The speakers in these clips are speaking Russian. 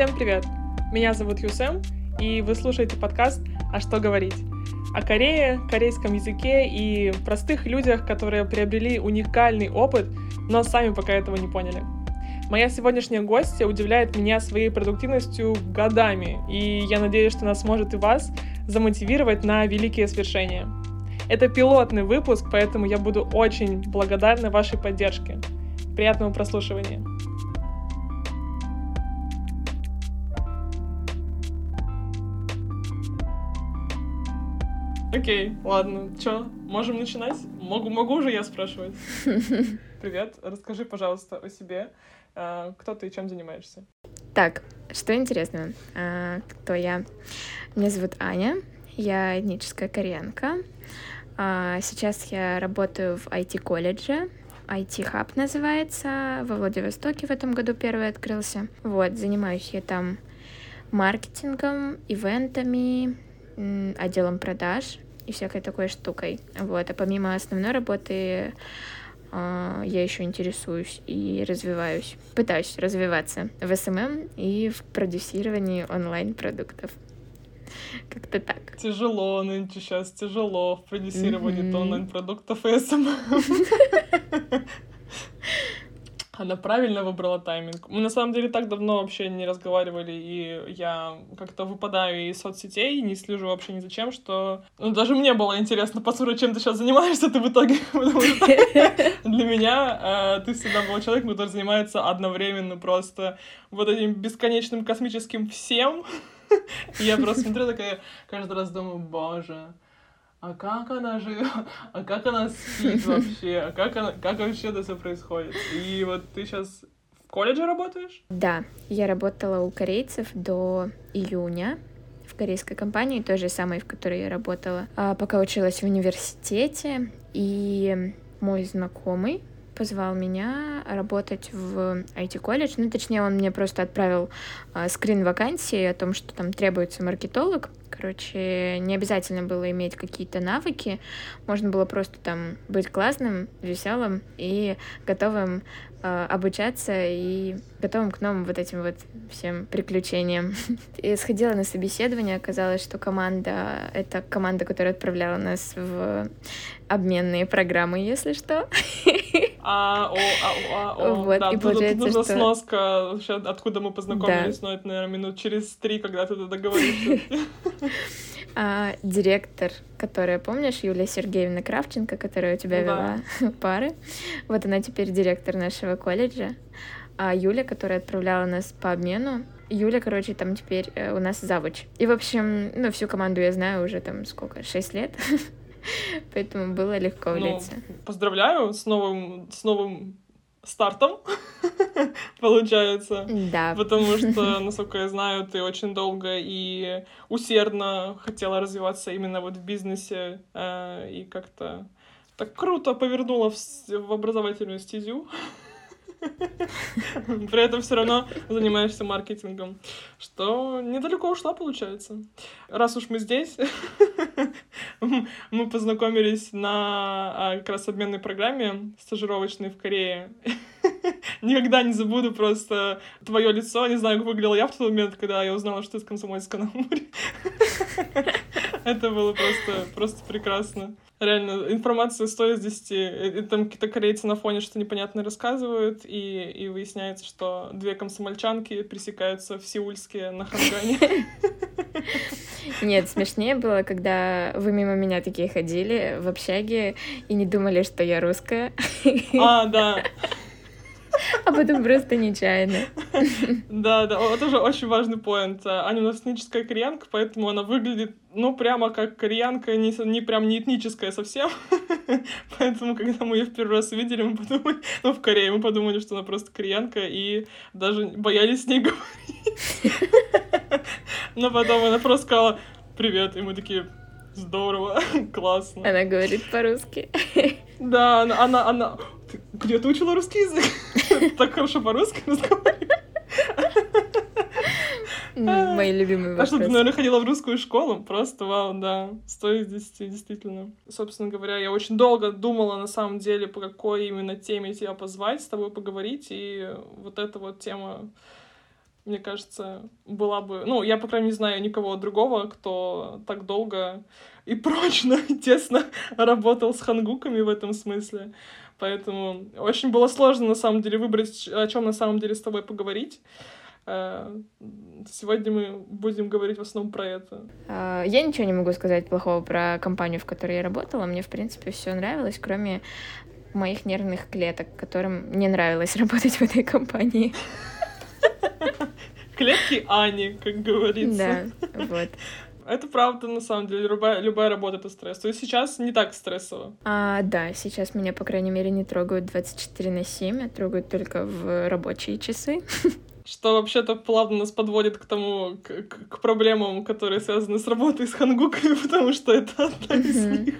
Всем привет! Меня зовут Юсем, и вы слушаете подкаст «А что говорить?» о Корее, корейском языке и простых людях, которые приобрели уникальный опыт, но сами пока этого не поняли. Моя сегодняшняя гостья удивляет меня своей продуктивностью годами, и я надеюсь, что она сможет и вас замотивировать на великие свершения. Это пилотный выпуск, поэтому я буду очень благодарна вашей поддержке. Приятного прослушивания! Окей, ладно, чё, можем начинать? Могу, могу уже я спрашивать? Привет, расскажи, пожалуйста, о себе. А, кто ты и чем занимаешься? Так, что интересно, а, кто я? Меня зовут Аня, я этническая кореянка. А, сейчас я работаю в IT-колледже, IT-хаб называется, во Владивостоке в этом году первый открылся. Вот, занимаюсь я там маркетингом, ивентами, отделом продаж и всякой такой штукой. Вот. А помимо основной работы а, я еще интересуюсь и развиваюсь, пытаюсь развиваться в SMM и в продюсировании онлайн-продуктов. Как-то так. Тяжело нынче сейчас, тяжело в продюсировании mm-hmm. онлайн-продуктов и SMM. Она правильно выбрала тайминг. Мы на самом деле так давно вообще не разговаривали, и я как-то выпадаю из соцсетей, не слежу вообще ни за чем, что ну, даже мне было интересно послушать, чем ты сейчас занимаешься, ты в итоге. для меня э, ты всегда был человек, который занимается одновременно просто вот этим бесконечным космическим всем. я просто смотрю такая, каждый раз думаю, боже, а как она живет, а как она спит вообще, а как, она, как вообще это все происходит. И вот ты сейчас в колледже работаешь? Да, я работала у корейцев до июня в корейской компании, той же самой, в которой я работала, а пока училась в университете. И мой знакомый позвал меня работать в IT-колледж. Ну, точнее, он мне просто отправил э, скрин вакансии о том, что там требуется маркетолог. Короче, не обязательно было иметь какие-то навыки. Можно было просто там быть классным, веселым и готовым э, обучаться и готовым к новым вот этим вот всем приключениям. И сходила на собеседование, оказалось, что команда — это команда, которая отправляла нас в обменные программы, если что. А, о, а, а, о. Вот, да, и тут, получается, тут нужна что... сноска, вообще, откуда мы познакомились, да. но это, наверное, минут через три, когда ты это договоришься. А, директор, которая, помнишь, Юлия Сергеевна Кравченко, которая у тебя да. вела пары, вот она теперь директор нашего колледжа. А Юля, которая отправляла нас по обмену, Юля, короче, там теперь э, у нас завуч. И, в общем, ну, всю команду я знаю уже там сколько, шесть лет. Поэтому было легко ну, влиться. Ну, поздравляю с новым, с новым стартом, получается. Да. Потому что, насколько я знаю, ты очень долго и усердно хотела развиваться именно вот в бизнесе э, и как-то так круто повернула в, в образовательную стезю. При этом все равно занимаешься маркетингом, что недалеко ушла, получается. Раз уж мы здесь, мы познакомились на а, как раз обменной программе стажировочной в Корее. Никогда не забуду просто твое лицо. Не знаю, как выглядела я в тот момент, когда я узнала, что ты с Комсомольска на Амуре. Это было просто, просто прекрасно. Реально, информация стоит из 10. Там какие-то корейцы на фоне что непонятно рассказывают, и, и выясняется, что две комсомольчанки пресекаются в Сеульске на Хангане. Нет, смешнее было, когда вы мимо меня такие ходили в общаге и не думали, что я русская. А, да. А потом просто нечаянно. Да, да, это тоже очень важный поинт. Аня у нас этническая кореянка, поэтому она выглядит, ну, прямо как кореянка, не, не прям не этническая совсем. Поэтому, когда мы ее в первый раз увидели, мы подумали, ну, в Корее, мы подумали, что она просто кореянка, и даже боялись с ней говорить. Но потом она просто сказала «Привет», и мы такие «Здорово, классно». Она говорит по-русски. Да, она, она, она... Где ты учила русский язык? Так хорошо по-русски разговариваешь. Мои любимые вопросы. А что, ты, наверное, ходила в русскую школу? Просто вау, да. Сто из десяти, действительно. Собственно говоря, я очень долго думала, на самом деле, по какой именно теме тебя позвать, с тобой поговорить, и вот эта вот тема мне кажется, была бы... Ну, я, по крайней мере, не знаю никого другого, кто так долго и прочно, тесно работал с хангуками в этом смысле. Поэтому очень было сложно, на самом деле, выбрать, о чем на самом деле с тобой поговорить. Э, сегодня мы будем говорить в основном про это. А, я ничего не могу сказать плохого про компанию, в которой я работала. Мне, в принципе, все нравилось, кроме моих нервных клеток, которым не нравилось работать в этой компании. Клетки Ани, как говорится. Да, вот. Это правда, на самом деле, любая, любая работа — это стресс. То есть сейчас не так стрессово. А, да, сейчас меня, по крайней мере, не трогают 24 на 7, а трогают только в рабочие часы. Что вообще-то плавно нас подводит к тому, к, к проблемам, которые связаны с работой с хангуками, потому что это одна из них.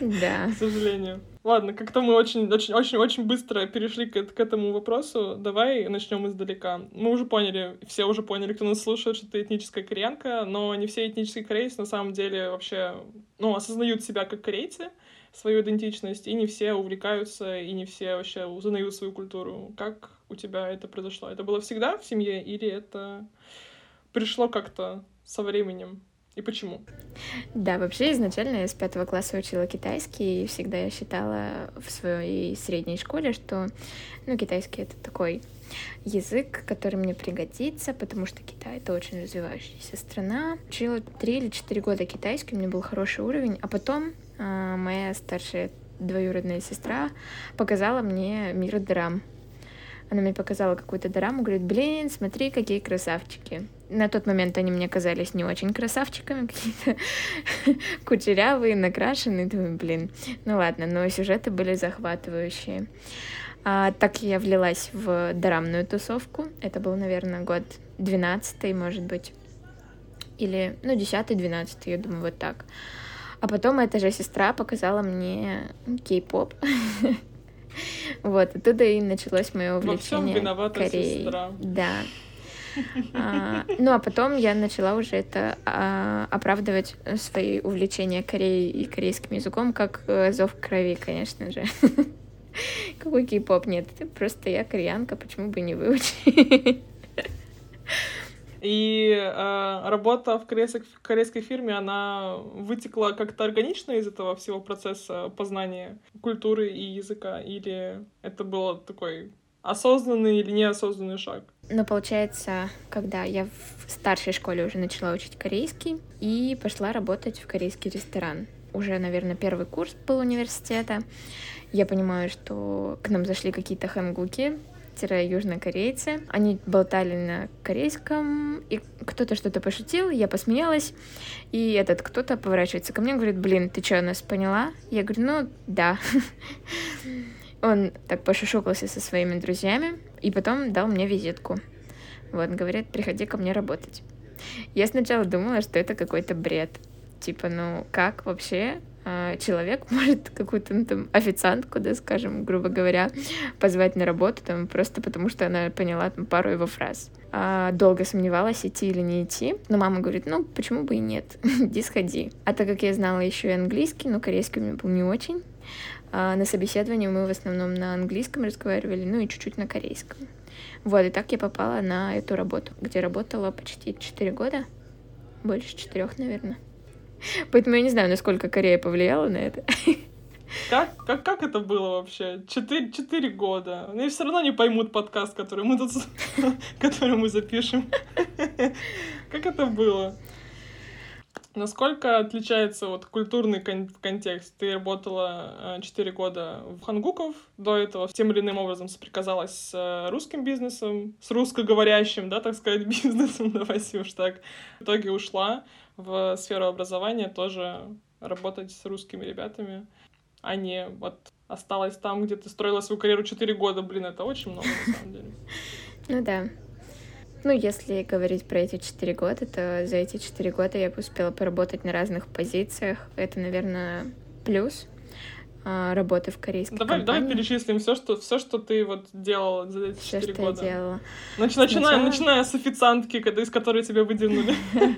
Да. К сожалению. Ладно, как-то мы очень, очень, очень, очень быстро перешли к, к этому вопросу. Давай начнем издалека. Мы уже поняли, все уже поняли, кто нас слушает, что ты этническая кореянка, но не все этнические корейцы на самом деле вообще, ну, осознают себя как корейцы, свою идентичность, и не все увлекаются, и не все вообще узнают свою культуру. Как у тебя это произошло? Это было всегда в семье, или это пришло как-то со временем? И почему? Да, вообще изначально я с пятого класса учила китайский, и всегда я считала в своей средней школе, что ну, китайский — это такой язык, который мне пригодится, потому что Китай — это очень развивающаяся страна. Учила три или четыре года китайский, у меня был хороший уровень, а потом э, моя старшая двоюродная сестра показала мне мир драм. Она мне показала какую-то драму, говорит, блин, смотри, какие красавчики. На тот момент они мне казались не очень красавчиками, какие-то кучерявые, накрашенные. Думаю, блин, ну ладно, но сюжеты были захватывающие. А, так я влилась в дорамную тусовку. Это был, наверное, год 12 может быть. Или, ну, 10-12, я думаю, вот так. А потом эта же сестра показала мне кей-поп. Вот, оттуда и началось мое увлечение Кореей. Сестра. Да. А, ну, а потом я начала уже это а, оправдывать свои увлечения Кореей и корейским языком как э, зов крови, конечно же. Какой кей-поп? Нет, просто я кореянка, почему бы не выучить? И э, работа в корейской, в корейской фирме, она вытекла как-то органично из этого всего процесса познания культуры и языка? Или это было такой осознанный или неосознанный шаг? Ну, получается, когда я в старшей школе уже начала учить корейский и пошла работать в корейский ресторан. Уже, наверное, первый курс был университета. Я понимаю, что к нам зашли какие-то хангуки, южнокорейцы. Они болтали на корейском, и кто-то что-то пошутил, я посмеялась, и этот кто-то поворачивается ко мне и говорит, блин, ты что, нас поняла? Я говорю, ну, да. Он так пошушукался со своими друзьями, и потом дал мне визитку. Вот, говорит, приходи ко мне работать. Я сначала думала, что это какой-то бред. Типа, ну, как вообще а, человек может какую-то ну, там официантку, да, скажем, грубо говоря, позвать на работу там просто потому, что она поняла там пару его фраз. А, долго сомневалась, идти или не идти, но мама говорит, ну, почему бы и нет, иди сходи. А так как я знала еще и английский, но корейский у меня был не очень, а на собеседовании мы в основном на английском разговаривали, ну и чуть-чуть на корейском. Вот, и так я попала на эту работу, где работала почти 4 года, больше четырех, наверное. Поэтому я не знаю, насколько Корея повлияла на это. Как, как, как это было вообще? Четыре, четыре года. Они все равно не поймут подкаст, который мы тут, который мы запишем. Как это было? Насколько отличается вот культурный кон- контекст? Ты работала э, года в Хангуков, до этого тем или иным образом соприказалась с э, русским бизнесом, с русскоговорящим, да, так сказать, бизнесом, давайте уж так. В итоге ушла в сферу образования тоже работать с русскими ребятами, а не вот осталась там, где ты строила свою карьеру 4 года. Блин, это очень много, на самом деле. Ну да. Ну, если говорить про эти четыре года, то за эти четыре года я успела поработать на разных позициях. Это, наверное, плюс. А, работы в корейской давай, компании. Давай перечислим все, что, все, что ты вот делала за эти все, 4 что года. я делала. Нач, Сначала... начиная, начиная с официантки, когда, из которой тебя выдернули.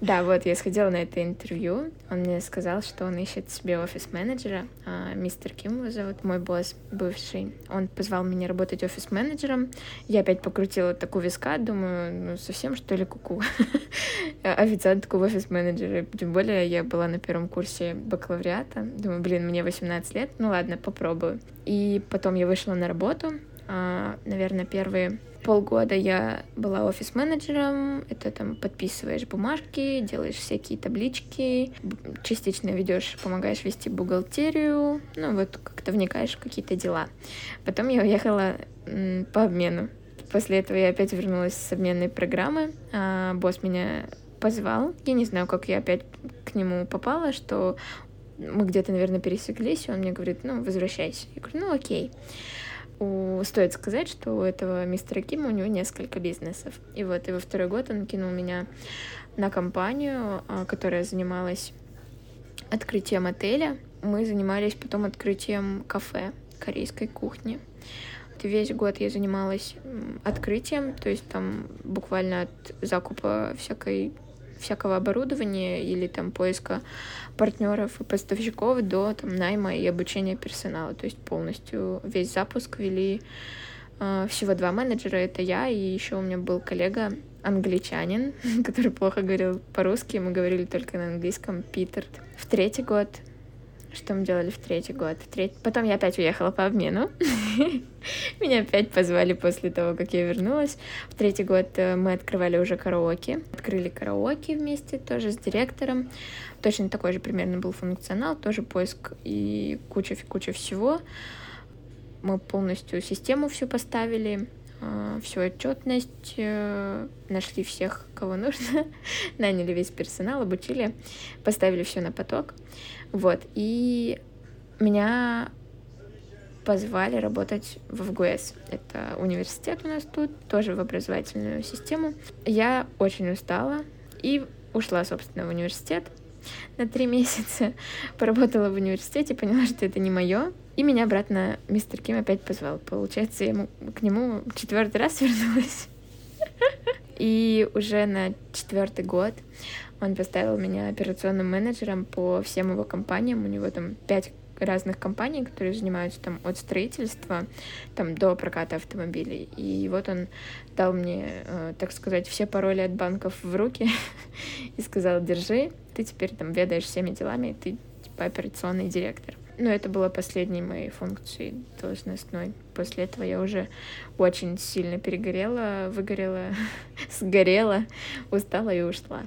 Да, вот я сходила на это интервью. Он мне сказал, что он ищет себе офис-менеджера. А, мистер Ким его зовут, мой босс бывший. Он позвал меня работать офис-менеджером. Я опять покрутила такую виска, думаю, ну совсем что ли куку. Официантку в офис-менеджере. Тем более я была на первом курсе бакалавриата. Думаю, блин, мне 18 лет, ну ладно, попробую. И потом я вышла на работу. А, наверное, первые полгода я была офис-менеджером, это там подписываешь бумажки, делаешь всякие таблички, частично ведешь, помогаешь вести бухгалтерию, ну вот как-то вникаешь в какие-то дела. Потом я уехала по обмену. После этого я опять вернулась с обменной программы, а босс меня позвал. Я не знаю, как я опять к нему попала, что мы где-то, наверное, пересеклись, и он мне говорит, ну, возвращайся. Я говорю, ну, окей. У... Стоит сказать, что у этого мистера Кима у него несколько бизнесов. И вот и во второй год он кинул меня на компанию, а, которая занималась открытием отеля. Мы занимались потом открытием кафе корейской кухни. Весь год я занималась открытием, то есть там буквально от закупа всякой всякого оборудования или там поиска партнеров и поставщиков до там, найма и обучения персонала. То есть полностью весь запуск вели э, всего два менеджера, это я, и еще у меня был коллега англичанин, который плохо говорил по-русски, мы говорили только на английском, Питер. В третий год что мы делали в третий год? В треть... Потом я опять уехала по обмену. Меня опять позвали после того, как я вернулась. В третий год э, мы открывали уже караоке. Открыли караоке вместе тоже с директором. Точно такой же примерно был функционал, тоже поиск и куча-куча всего. Мы полностью систему всю поставили, э, всю отчетность, э, нашли всех, кого нужно, наняли весь персонал, обучили, поставили все на поток. Вот, и меня позвали работать в ФГУС. Это университет у нас тут, тоже в образовательную систему. Я очень устала и ушла, собственно, в университет на три месяца. Поработала в университете, поняла, что это не мое. И меня обратно мистер Ким опять позвал. Получается, я ему, к нему четвертый раз вернулась. И уже на четвертый год он поставил меня операционным менеджером по всем его компаниям. У него там пять разных компаний, которые занимаются там от строительства там до проката автомобилей. И вот он дал мне, э, так сказать, все пароли от банков в руки и сказал, держи, ты теперь там ведаешь всеми делами, ты типа операционный директор. Ну, это было последней моей функцией должностной. После этого я уже очень сильно перегорела, выгорела, сгорела, устала и ушла.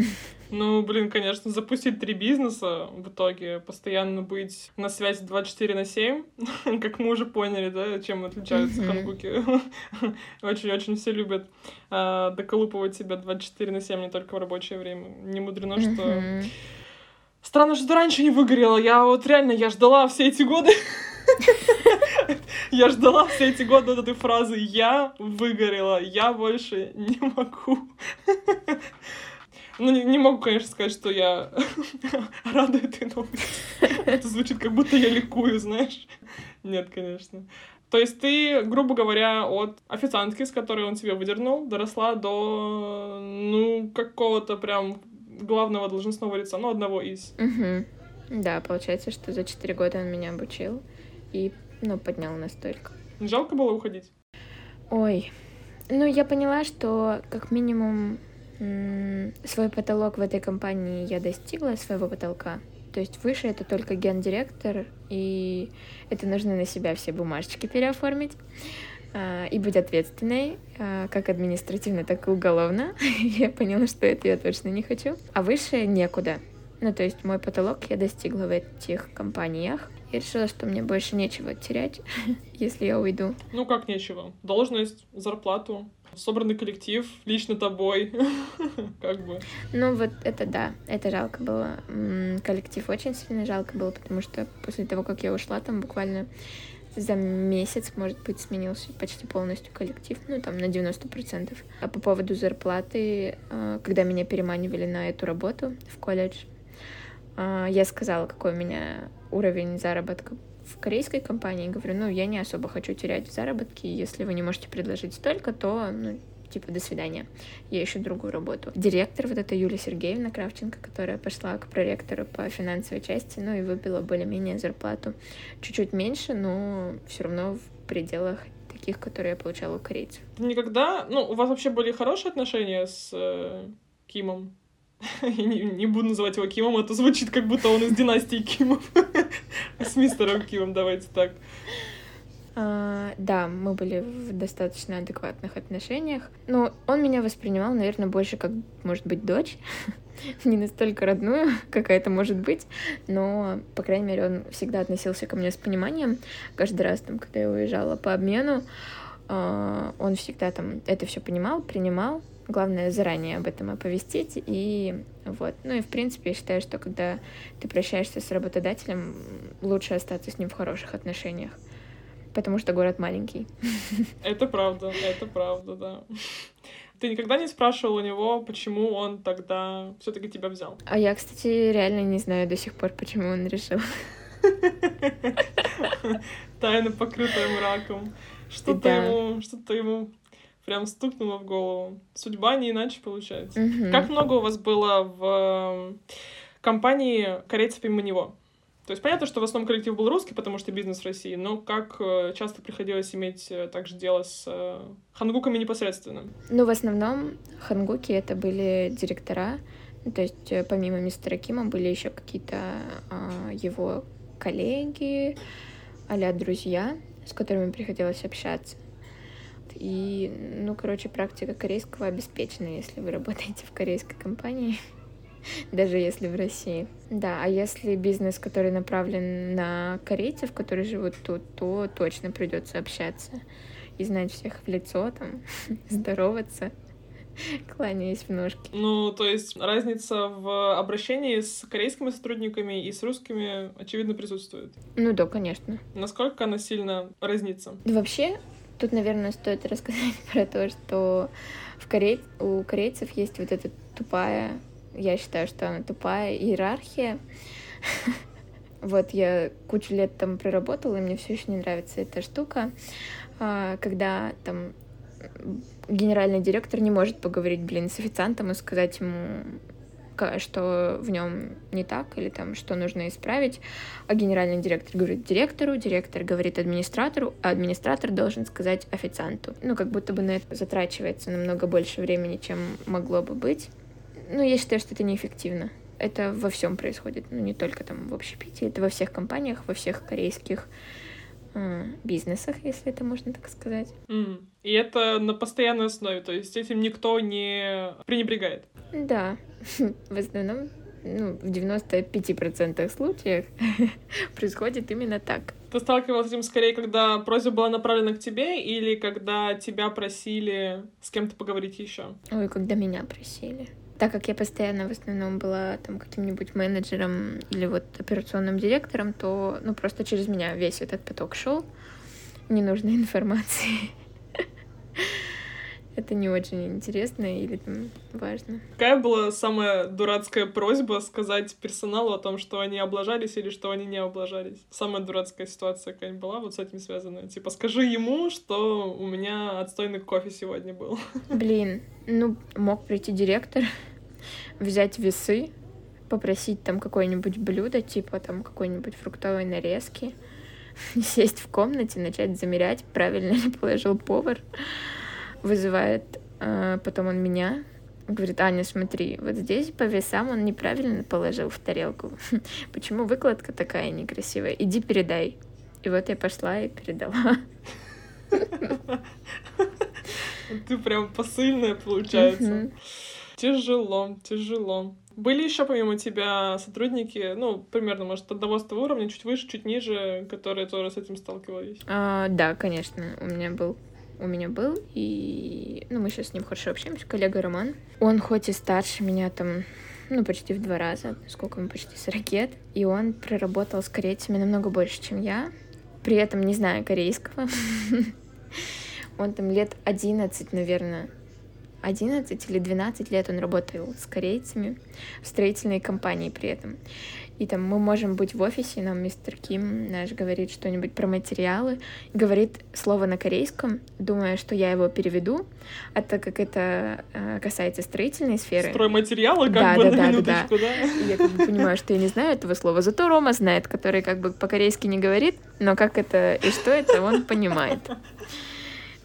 Ну, блин, конечно, запустить три бизнеса в итоге, постоянно быть на связи 24 на 7, как мы уже поняли, да, чем отличаются хангуки. Очень-очень все любят а, доколупывать себя 24 на 7 не только в рабочее время. Не мудрено, что... Странно, что раньше не выгорела. Я вот реально, я ждала все эти годы. Я ждала все эти годы вот этой фразы «я выгорела, я больше не могу». Ну, не, не могу, конечно, сказать, что я рада этой новости. Это звучит, как будто я ликую, знаешь. Нет, конечно. То есть ты, грубо говоря, от официантки, с которой он тебя выдернул, доросла до, ну, какого-то прям главного должностного лица, ну, одного из. Угу. Да, получается, что за четыре года он меня обучил и, ну, поднял настолько. Жалко было уходить? Ой, ну, я поняла, что как минимум свой потолок в этой компании я достигла, своего потолка. То есть выше это только гендиректор, и это нужно на себя все бумажечки переоформить а, и быть ответственной, а, как административно, так и уголовно. я поняла, что это я точно не хочу. А выше некуда. Ну, то есть мой потолок я достигла в этих компаниях. Я решила, что мне больше нечего терять, если я уйду. Ну, как нечего? Должность, зарплату, собранный коллектив, лично тобой, как бы. Ну вот это да, это жалко было. Коллектив очень сильно жалко было, потому что после того, как я ушла, там буквально за месяц, может быть, сменился почти полностью коллектив, ну, там, на 90%. А по поводу зарплаты, а, когда меня переманивали на эту работу в колледж, а, я сказала, какой у меня уровень заработка в корейской компании. Говорю, ну, я не особо хочу терять в заработке. Если вы не можете предложить столько, то, ну, типа, до свидания, я ищу другую работу. Директор, вот эта Юлия Сергеевна Кравченко, которая пошла к проректору по финансовой части, ну и выбила более-менее зарплату чуть-чуть меньше, но все равно в пределах таких, которые я получала у корейцев. Никогда, ну, у вас вообще были хорошие отношения с э, Кимом? Я не, не буду называть его Кимом, это звучит, как будто он из династии Кимов. С мистером Кимом, давайте так. А, да, мы были в достаточно адекватных отношениях. Но он меня воспринимал, наверное, больше как, может быть, дочь. Не настолько родную, какая это может быть. Но, по крайней мере, он всегда относился ко мне с пониманием. Каждый раз, там, когда я уезжала по обмену, а, он всегда там это все понимал, принимал. Главное заранее об этом оповестить. И вот. Ну и в принципе я считаю, что когда ты прощаешься с работодателем, лучше остаться с ним в хороших отношениях потому что город маленький. Это правда, это правда, да. Ты никогда не спрашивал у него, почему он тогда все-таки тебя взял? А я, кстати, реально не знаю до сих пор, почему он решил. Тайна, покрытая мраком. Что-то да. ему, что-то ему прям стукнуло в голову. Судьба не иначе получается. Угу. Как много у вас было в компании корейцев именно него? То есть понятно, что в основном коллектив был русский, потому что бизнес в России, но как э, часто приходилось иметь э, также дело с э, хангуками непосредственно? Ну, в основном хангуки это были директора, ну, то есть помимо мистера Кима были еще какие-то а, его коллеги, а друзья, с которыми приходилось общаться. И, ну, короче, практика корейского обеспечена, если вы работаете в корейской компании. даже если в России. Да, а если бизнес, который направлен на корейцев, которые живут тут, то точно придется общаться и знать всех в лицо, там, здороваться кланяясь в ножки. Ну, то есть разница в обращении с корейскими сотрудниками и с русскими, очевидно, присутствует. Ну да, конечно. Насколько она сильно разнится? Вообще, тут, наверное, стоит рассказать про то, что в Корей... у корейцев есть вот эта тупая я считаю, что она тупая иерархия. Вот я кучу лет там проработала, и мне все еще не нравится эта штука, а, когда там генеральный директор не может поговорить, блин, с официантом и сказать ему, что в нем не так или там что нужно исправить, а генеральный директор говорит директору, директор говорит администратору, а администратор должен сказать официанту. Ну, как будто бы на это затрачивается намного больше времени, чем могло бы быть. Ну, я считаю, что это неэффективно. Это во всем происходит, ну, не только там в общепите, это во всех компаниях, во всех корейских бизнесах, если это можно так сказать. Mm. И это на постоянной основе, то есть этим никто не пренебрегает. Да, в основном, ну, в 95% случаев происходит именно так. Ты сталкивалась с этим скорее, когда просьба была направлена к тебе, или когда тебя просили с кем-то поговорить еще? Ой, когда меня просили так как я постоянно в основном была там каким-нибудь менеджером или вот операционным директором, то ну просто через меня весь этот поток шел ненужной информации. Это не очень интересно или там важно. Какая была самая дурацкая просьба сказать персоналу о том, что они облажались или что они не облажались? Самая дурацкая ситуация какая-нибудь была вот с этим связанная? Типа, скажи ему, что у меня отстойный кофе сегодня был. Блин, ну, мог прийти директор взять весы, попросить там какое-нибудь блюдо, типа там какой-нибудь фруктовой нарезки, сесть в комнате, начать замерять, правильно ли положил повар. Вызывает э, потом он меня, говорит, Аня, смотри, вот здесь по весам он неправильно положил в тарелку. Почему выкладка такая некрасивая? Иди передай. И вот я пошла и передала. Ты прям посыльная, получается. Тяжело, тяжело. Были еще помимо тебя сотрудники, ну, примерно, может, одного с того уровня, чуть выше, чуть ниже, которые тоже с этим сталкивались? А, да, конечно, у меня был у меня был, и ну, мы сейчас с ним хорошо общаемся, коллега Роман. Он хоть и старше меня там, ну, почти в два раза, сколько ему почти 40 лет, и он проработал с корейцами намного больше, чем я, при этом не знаю корейского. Он там лет 11, наверное, 11 или 12 лет он работал с корейцами в строительной компании при этом. И там мы можем быть в офисе, нам мистер Ким наш говорит что-нибудь про материалы, говорит слово на корейском, думая, что я его переведу, а так как это э, касается строительной сферы. Стройматериалы, как да, бы, да, на да, минуточку, да. да. Я как бы понимаю, что я не знаю этого слова, зато Рома знает, который как бы по-корейски не говорит, но как это и что это, он понимает.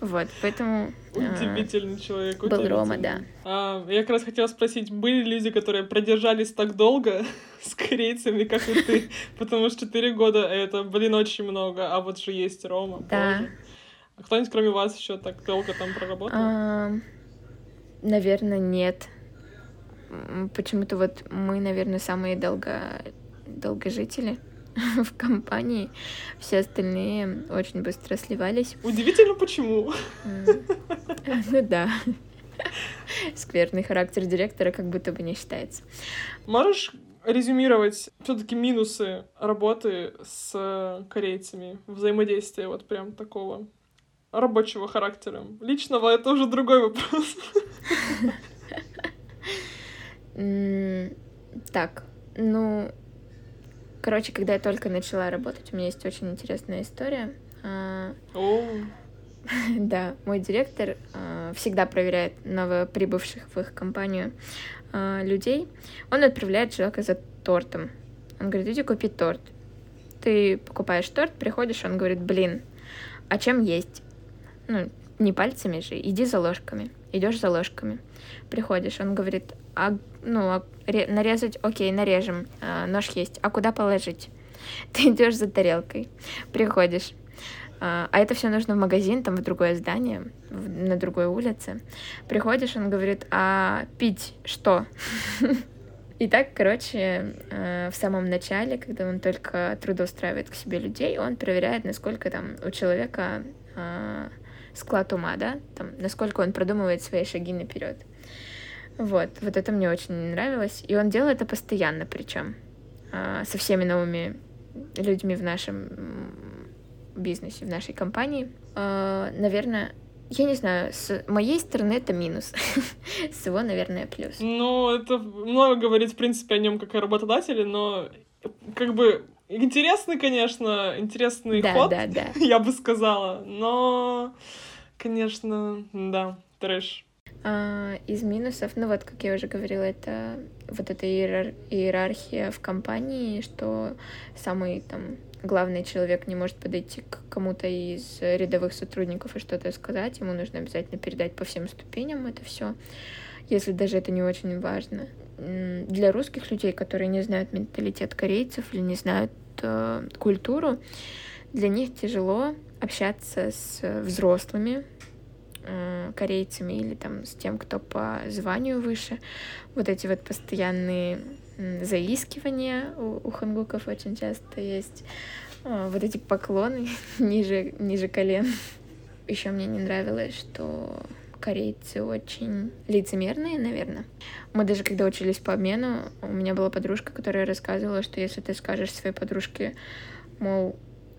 Вот, поэтому... Удивительный человек. Был удивительный. Рома, да. А, я как раз хотела спросить, были люди, которые продержались так долго с корейцами, как и ты? Потому что 4 года — это, блин, очень много, а вот же есть Рома. Да. А кто-нибудь кроме вас еще так долго там проработал? А, наверное, нет. Почему-то вот мы, наверное, самые долго... долгожители. в компании, все остальные очень быстро сливались. Удивительно, почему. Ну да. Скверный характер директора как будто бы не считается. Можешь резюмировать все-таки минусы работы с корейцами, взаимодействия вот прям такого рабочего характера. Личного это уже другой вопрос. Так, ну, Короче, когда я только начала работать, у меня есть очень интересная история. А, да, мой директор а, всегда проверяет новоприбывших в их компанию а, людей. Он отправляет человека за тортом. Он говорит, иди купи торт. Ты покупаешь торт, приходишь, он говорит, блин, а чем есть? Ну, не пальцами же, иди за ложками. Идешь за ложками. Приходишь, он говорит, а, ну, а, нарезать, окей, нарежем, а, нож есть, а куда положить? Ты идешь за тарелкой, приходишь, а, а это все нужно в магазин, там в другое здание, в, на другой улице. Приходишь, он говорит, а пить что? И так, короче, э, в самом начале, когда он только трудоустраивает к себе людей, он проверяет, насколько там у человека э, склад ума, да, там, насколько он продумывает свои шаги наперед. Вот, вот это мне очень нравилось. И он делал это постоянно, причем а, со всеми новыми людьми в нашем бизнесе, в нашей компании. А, наверное, я не знаю, с моей стороны это минус, с его, наверное, плюс. Ну, это много говорит, в принципе, о нем как о работодателе, но как бы интересный, конечно, интересный да, ход, да, да. я бы сказала, но, конечно, да, трэш. А, из минусов, ну вот, как я уже говорила, это вот эта иерар- иерархия в компании, что самый там главный человек не может подойти к кому-то из рядовых сотрудников и что-то сказать, ему нужно обязательно передать по всем ступеням это все, если даже это не очень важно. Для русских людей, которые не знают менталитет корейцев или не знают э, культуру, для них тяжело общаться с взрослыми, Корейцами или там с тем, кто по званию выше. Вот эти вот постоянные заискивания у, у хангуков очень часто есть. Э, вот эти поклоны ниже, ниже колен. Еще мне не нравилось, что корейцы очень лицемерные, наверное. Мы даже когда учились по обмену, у меня была подружка, которая рассказывала, что если ты скажешь своей подружке, мол,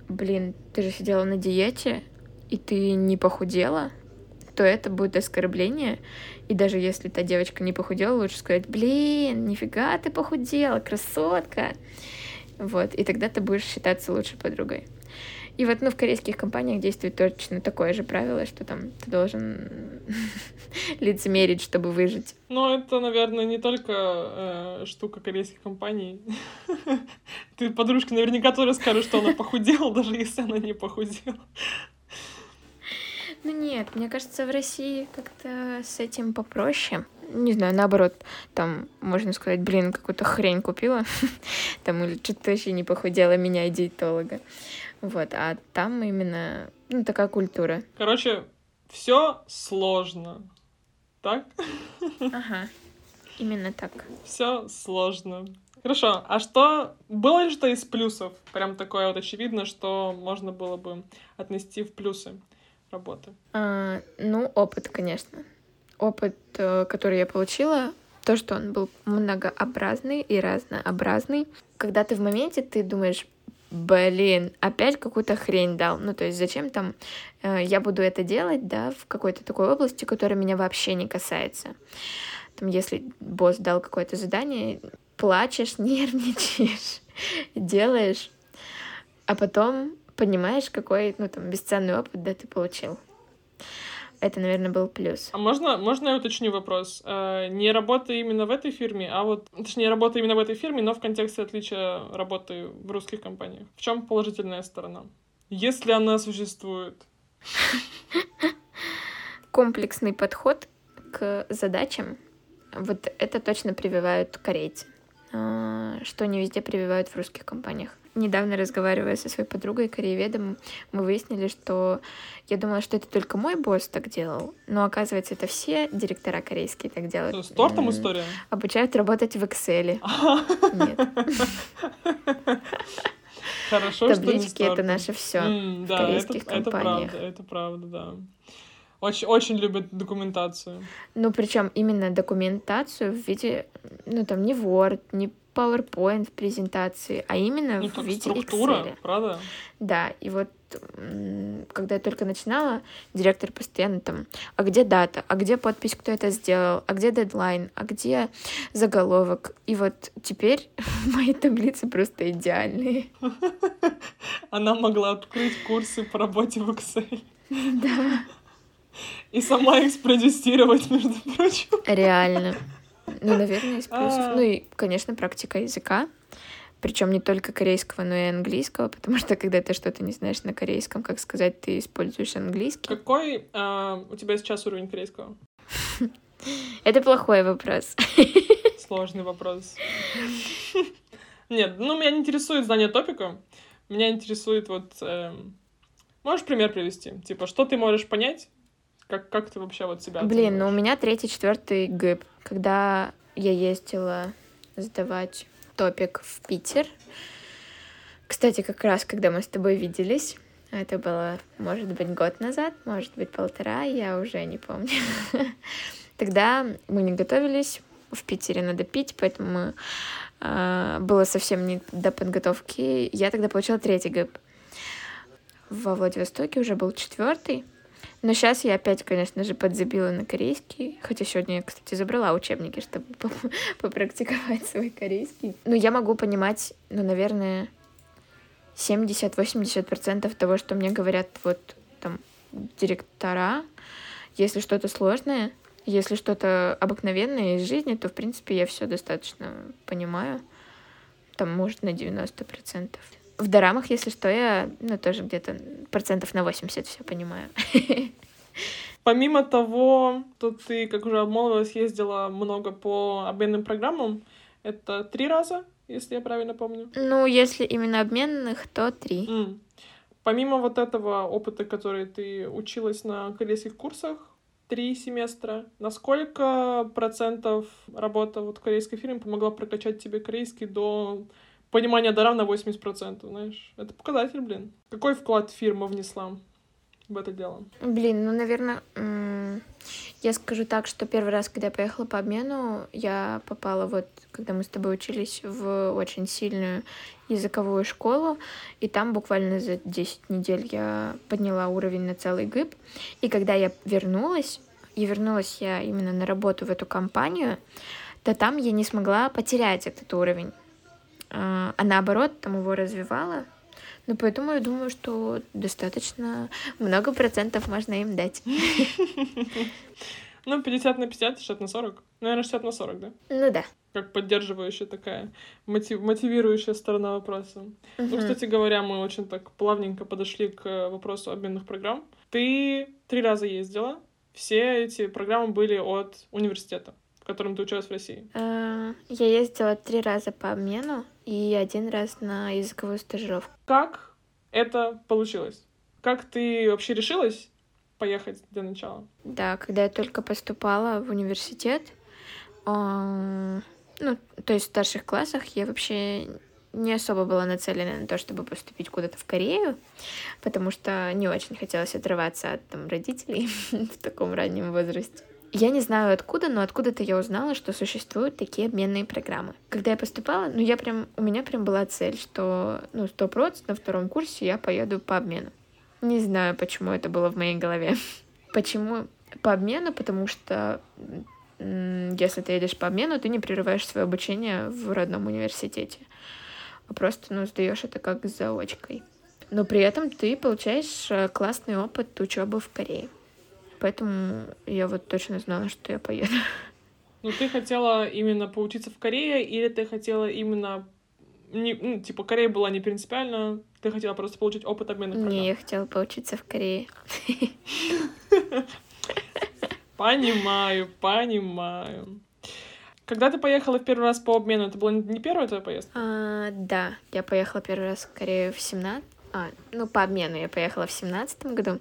блин, ты же сидела на диете, и ты не похудела, то это будет оскорбление. И даже если та девочка не похудела, лучше сказать, блин, нифига ты похудела, красотка. Вот, и тогда ты будешь считаться лучшей подругой. И вот, ну, в корейских компаниях действует точно такое же правило, что там ты должен лицемерить, чтобы выжить. Ну, это, наверное, не только э, штука корейских компаний. ты подружка наверняка тоже скажешь, что она похудела, даже если она не похудела. Ну нет, мне кажется, в России как-то с этим попроще. Не знаю, наоборот, там можно сказать, блин, какую-то хрень купила, там или что-то вообще не похудела, меня диетолога. Вот, а там именно, ну, такая культура. Короче, все сложно. Так? Ага, именно так. Все сложно. Хорошо, а что было ли что из плюсов? Прям такое вот очевидно, что можно было бы отнести в плюсы работы? А, ну, опыт, конечно. Опыт, э, который я получила, то, что он был многообразный и разнообразный. Когда ты в моменте, ты думаешь, блин, опять какую-то хрень дал. Ну, то есть зачем там э, я буду это делать, да, в какой-то такой области, которая меня вообще не касается. Там, если босс дал какое-то задание, плачешь, нервничаешь, делаешь, а потом понимаешь, какой, ну, там, бесценный опыт, да, ты получил. Это, наверное, был плюс. А можно, можно я уточню вопрос? Э, не работа именно в этой фирме, а вот, точнее, работа именно в этой фирме, но в контексте отличия работы в русских компаниях. В чем положительная сторона? Если она существует? Комплексный подход к задачам. Вот это точно прививают корейцы, а, что не везде прививают в русских компаниях недавно разговаривая со своей подругой корееведом, мы выяснили, что я думала, что это только мой босс так делал, но оказывается, это все директора корейские так делают. С тортом история? Обучают работать в Excel. Нет. Хорошо, Таблички это наше все в корейских компаниях. Это правда, да. Очень, очень любят документацию. Ну, причем именно документацию в виде, ну, там, не Word, не PowerPoint презентации, а именно ну, в виде структура, Excel. правда? Да, и вот когда я только начинала, директор постоянно там, а где дата, а где подпись, кто это сделал, а где дедлайн, а где заголовок. И вот теперь мои таблицы просто идеальные. Она могла открыть курсы по работе в Excel. Да. И сама их спродюсировать, между прочим. Реально. Ну, наверное, из плюсов. А. Ну и, конечно, практика языка. Причем не только корейского, но и английского, потому что когда ты что-то не знаешь на корейском, как сказать, ты используешь английский. Какой а, у тебя сейчас уровень корейского? Это плохой вопрос. Сложный вопрос. Нет, ну меня не интересует знание топика. Меня интересует вот... Э, можешь пример привести? Типа, что ты можешь понять как, как ты вообще вот себя Блин, ну у меня третий, четвертый ГИП. Когда я ездила сдавать топик в Питер, кстати, как раз когда мы с тобой виделись, это было, может быть, год назад, может быть, полтора, я уже не помню. Тогда мы не готовились, в Питере надо пить, поэтому э, было совсем не до подготовки. Я тогда получила третий ГИП. Во Владивостоке уже был четвертый, но сейчас я опять, конечно же, подзабила на корейский. Хотя сегодня я, кстати, забрала учебники, чтобы попрактиковать свой корейский. Но я могу понимать, ну, наверное, 70-80% того, что мне говорят вот там директора. Если что-то сложное, если что-то обыкновенное из жизни, то, в принципе, я все достаточно понимаю. Там, может, на 90%. В дорамах, если что, я ну, тоже где-то процентов на 80 все понимаю. Помимо того, то ты, как уже обмолвилась, ездила много по обменным программам. Это три раза, если я правильно помню? Ну, если именно обменных, то три. Mm. Помимо вот этого опыта, который ты училась на корейских курсах, три семестра, насколько процентов работа вот в корейской фирме помогла прокачать тебе корейский до понимание дара на 80%, знаешь. Это показатель, блин. Какой вклад фирма внесла в это дело? Блин, ну, наверное, я скажу так, что первый раз, когда я поехала по обмену, я попала вот, когда мы с тобой учились, в очень сильную языковую школу, и там буквально за 10 недель я подняла уровень на целый ГИП. И когда я вернулась, и вернулась я именно на работу в эту компанию, то там я не смогла потерять этот уровень. А, а наоборот там его развивала. Ну, поэтому я думаю, что достаточно много процентов можно им дать. Ну, 50 на 50, 60 на 40. Наверное, 60 на 40, да? Ну да. Как поддерживающая такая, мотив, мотивирующая сторона вопроса. Uh-huh. Ну, кстати говоря, мы очень так плавненько подошли к вопросу обменных программ. Ты три раза ездила. Все эти программы были от университета в котором ты училась в России? А, я ездила три раза по обмену и один раз на языковую стажировку. Как это получилось? Как ты вообще решилась поехать для начала? Да, когда я только поступала в университет, ну, то есть в старших классах я вообще не особо была нацелена на то, чтобы поступить куда-то в Корею, потому что не очень хотелось отрываться от там, родителей в таком раннем возрасте. Я не знаю откуда, но откуда-то я узнала, что существуют такие обменные программы. Когда я поступала, ну я прям, у меня прям была цель, что, ну, сто на втором курсе я поеду по обмену. Не знаю, почему это было в моей голове. Почему по обмену? Потому что если ты едешь по обмену, ты не прерываешь свое обучение в родном университете, а просто, ну, сдаешь это как заочкой. Но при этом ты получаешь э, классный опыт учебы в Корее. Поэтому я вот точно знала, что я поеду. Ну, ты хотела именно поучиться в Корее, или ты хотела именно... Не, ну, типа, Корея была не принципиально, ты хотела просто получить опыт обмена программ? Не, я хотела поучиться в Корее. Понимаю, понимаю. Когда ты поехала в первый раз по обмену, это была не первая твоя поездка? А, да, я поехала первый раз в Корею в 17... А, ну, по обмену я поехала в семнадцатом году.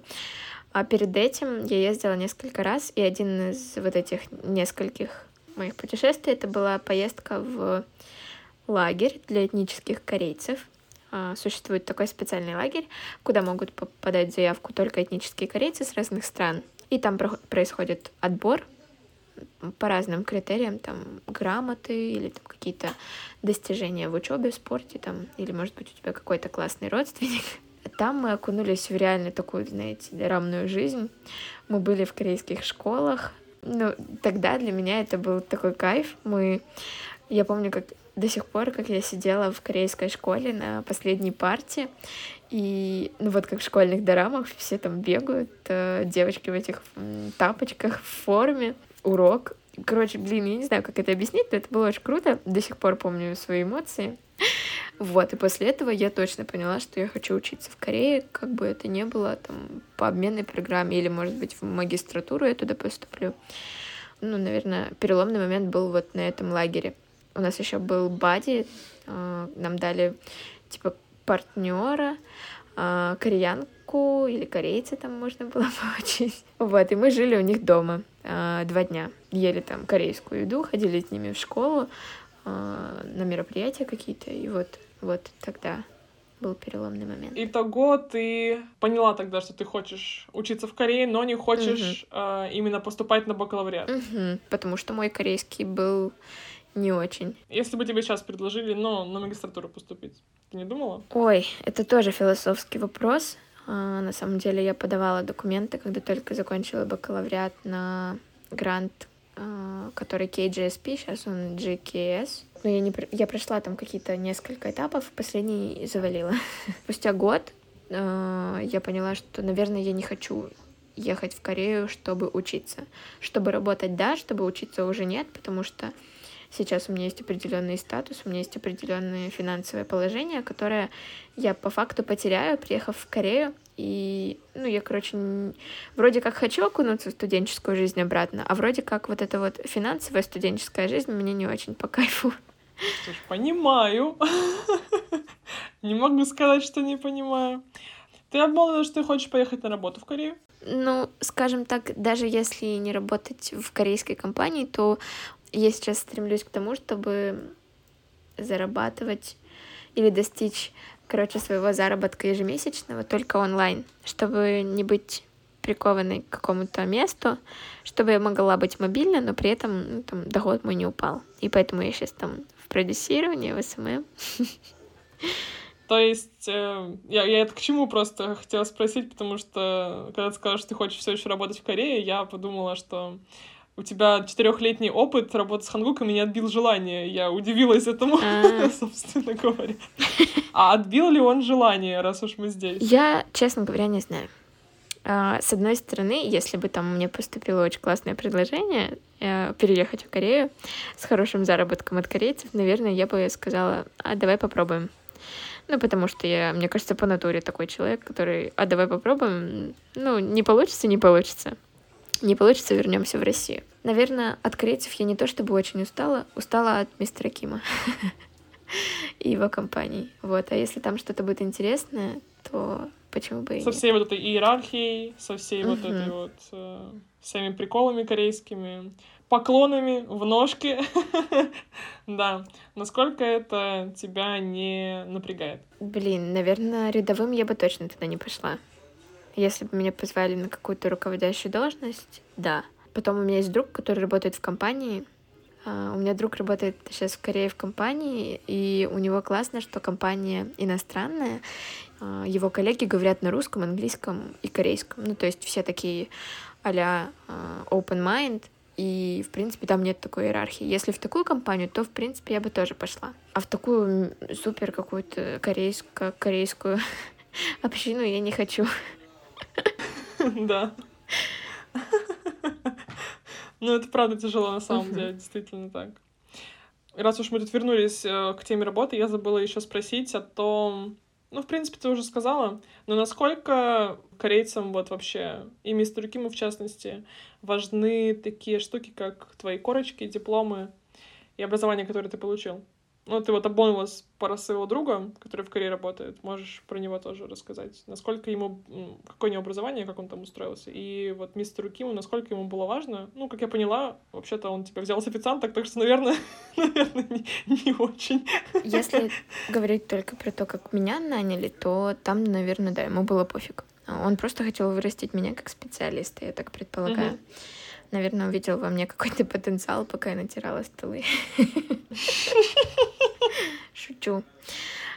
А перед этим я ездила несколько раз, и один из вот этих нескольких моих путешествий это была поездка в лагерь для этнических корейцев. А, существует такой специальный лагерь, куда могут подать заявку только этнические корейцы с разных стран. И там происходит отбор по разным критериям, там грамоты или там какие-то достижения в учебе, в спорте, там, или, может быть, у тебя какой-то классный родственник. Там мы окунулись в реально такую, знаете, драмную жизнь. Мы были в корейских школах. Ну, тогда для меня это был такой кайф. Мы... Я помню, как до сих пор, как я сидела в корейской школе на последней парте, и, ну вот как в школьных дорамах, все там бегают, э, девочки в этих тапочках, в форме, урок. Короче, блин, я не знаю, как это объяснить, но это было очень круто. До сих пор помню свои эмоции. Вот, и после этого я точно поняла, что я хочу учиться в Корее, как бы это ни было, там, по обменной программе, или, может быть, в магистратуру я туда поступлю. Ну, наверное, переломный момент был вот на этом лагере. У нас еще был бади, а, нам дали, типа, партнера, а, кореянку или корейца там можно было получить. Вот, и мы жили у них дома а, два дня. Ели там корейскую еду, ходили с ними в школу, на мероприятия какие-то, и вот вот тогда был переломный момент. Итого ты поняла тогда, что ты хочешь учиться в Корее, но не хочешь угу. э, именно поступать на бакалавриат. Угу, потому что мой корейский был не очень. Если бы тебе сейчас предложили, но на магистратуру поступить, ты не думала? Ой, это тоже философский вопрос. А, на самом деле я подавала документы, когда только закончила бакалавриат на грант, а, который KGSP, сейчас он GKS но я, не, я прошла там какие-то несколько этапов, последний завалила. Спустя год э, я поняла, что, наверное, я не хочу ехать в Корею, чтобы учиться. Чтобы работать, да, чтобы учиться уже нет, потому что сейчас у меня есть определенный статус, у меня есть определенное финансовое положение, которое я по факту потеряю, приехав в Корею. И, ну, я, короче, вроде как хочу окунуться в студенческую жизнь обратно, а вроде как вот эта вот финансовая студенческая жизнь мне не очень по кайфу. Слушай, понимаю. Не могу сказать, что не понимаю. Ты обмолвила, что ты хочешь поехать на работу в Корею? Ну, скажем так, даже если не работать в корейской компании, то я сейчас стремлюсь к тому, чтобы зарабатывать или достичь, короче, своего заработка ежемесячного только онлайн, чтобы не быть прикованной к какому-то месту, чтобы я могла быть мобильна, но при этом ну, там, доход мой не упал. И поэтому я сейчас там в продюсировании, в SMM. То есть, э, я, я это к чему просто хотела спросить, потому что когда ты сказала, что ты хочешь все еще работать в Корее, я подумала, что у тебя четырехлетний опыт работы с хангуками не отбил желание. Я удивилась этому, а. собственно говоря. А отбил ли он желание, раз уж мы здесь? Я, честно говоря, не знаю. А, с одной стороны, если бы там мне поступило очень классное предложение э, переехать в Корею с хорошим заработком от корейцев, наверное, я бы сказала, а давай попробуем. Ну, потому что я, мне кажется, по натуре такой человек, который, а давай попробуем, ну, не получится, не получится. Не получится, вернемся в Россию. Наверное, от корейцев я не то чтобы очень устала, устала от мистера Кима и его компаний. Вот, а если там что-то будет интересное, то почему бы и Со всей вот этой иерархией, со всей вот этой вот э, всеми приколами корейскими, поклонами в ножки. да. Насколько это тебя не напрягает? Блин, наверное, рядовым я бы точно туда не пошла. Если бы меня позвали на какую-то руководящую должность, да. Потом у меня есть друг, который работает в компании. А, у меня друг работает сейчас в Корее в компании, и у него классно, что компания иностранная. А, его коллеги говорят на русском, английском и корейском. Ну, то есть все такие а-ля open mind, и, в принципе, там нет такой иерархии. Если в такую компанию, то, в принципе, я бы тоже пошла. А в такую супер какую-то корейско корейскую общину я не хочу. Да. Ну, это правда тяжело на самом деле, действительно так. Раз уж мы тут вернулись э, к теме работы, я забыла еще спросить о том, ну, в принципе, ты уже сказала, но насколько корейцам вот вообще, и мистеру Киму в частности, важны такие штуки, как твои корочки, дипломы и образование, которое ты получил? Ну, ты вот обмолвилась про своего друга, который в Корее работает. Можешь про него тоже рассказать. Насколько ему... Какое у него образование, как он там устроился. И вот мистеру Киму, насколько ему было важно. Ну, как я поняла, вообще-то он тебя взял с официанта, так что, наверное, наверное не, не очень. Если говорить только про то, как меня наняли, то там, наверное, да, ему было пофиг. Он просто хотел вырастить меня как специалиста, я так предполагаю. Наверное, увидел во мне какой-то потенциал, пока я натирала столы. Шучу.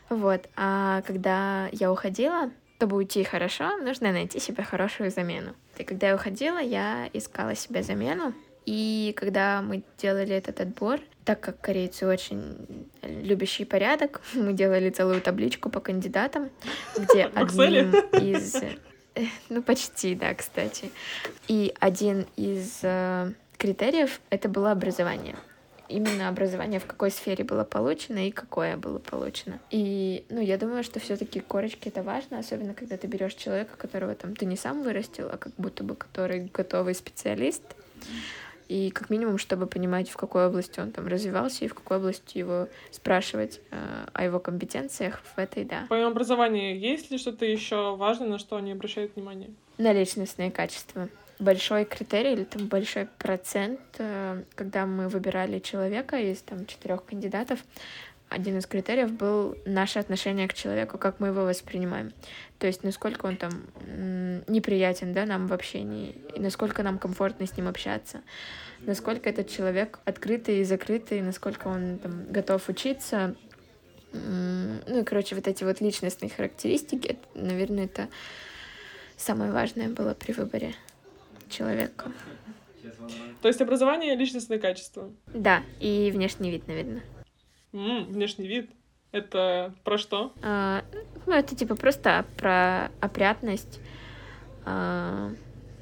Вот. А когда я уходила, чтобы уйти хорошо, нужно найти себе хорошую замену. И когда я уходила, я искала себе замену. И когда мы делали этот отбор, так как корейцы очень любящий порядок, мы делали целую табличку по кандидатам, где одним из Ну, почти, да, кстати. И один из э, критериев — это было образование. Именно образование в какой сфере было получено и какое было получено. И, ну, я думаю, что все таки корочки — это важно, особенно когда ты берешь человека, которого там ты не сам вырастил, а как будто бы который готовый специалист и как минимум, чтобы понимать, в какой области он там развивался и в какой области его спрашивать э, о его компетенциях в этой, да. По образованию есть ли что-то еще важное, на что они обращают внимание? На личностные качества. Большой критерий или там большой процент, э, когда мы выбирали человека из там четырех кандидатов, один из критериев был наше отношение к человеку, как мы его воспринимаем. То есть насколько он там неприятен, да, нам в общении, и насколько нам комфортно с ним общаться, насколько этот человек открытый и закрытый, насколько он там готов учиться. Ну и, короче, вот эти вот личностные характеристики, наверное, это самое важное было при выборе человека. То есть образование и личностные качества? Да, и внешний вид, наверное. М-м, внешний вид. Это про что? А, ну, это типа просто про опрятность. А,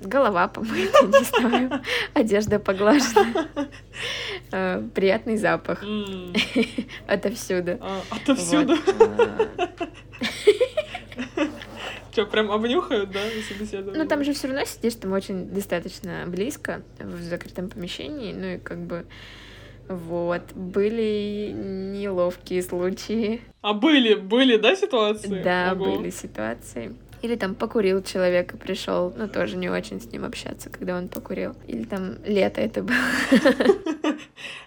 голова помыта, не знаю. Одежда поглажена. А, приятный запах. Отовсюду. А, отовсюду. Что, прям обнюхают, да, на собеседовании? Ну, там же все равно сидишь там очень достаточно близко, в закрытом помещении, ну и как бы вот. Были неловкие случаи. А были, были, да, ситуации? Да, Ого. были ситуации. Или там покурил человек и пришел, но тоже не очень с ним общаться, когда он покурил. Или там лето это было.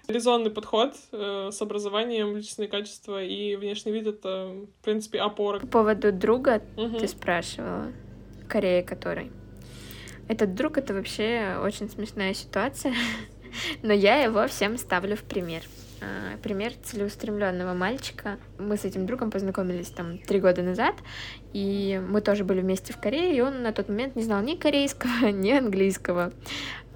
Резонный подход э, с образованием, личные качества и внешний вид — это, в принципе, опора. По поводу друга угу. ты спрашивала, Корея который. Этот друг — это вообще очень смешная ситуация. Но я его всем ставлю в пример. А, пример целеустремленного мальчика. Мы с этим другом познакомились там три года назад, и мы тоже были вместе в Корее, и он на тот момент не знал ни корейского, ни английского,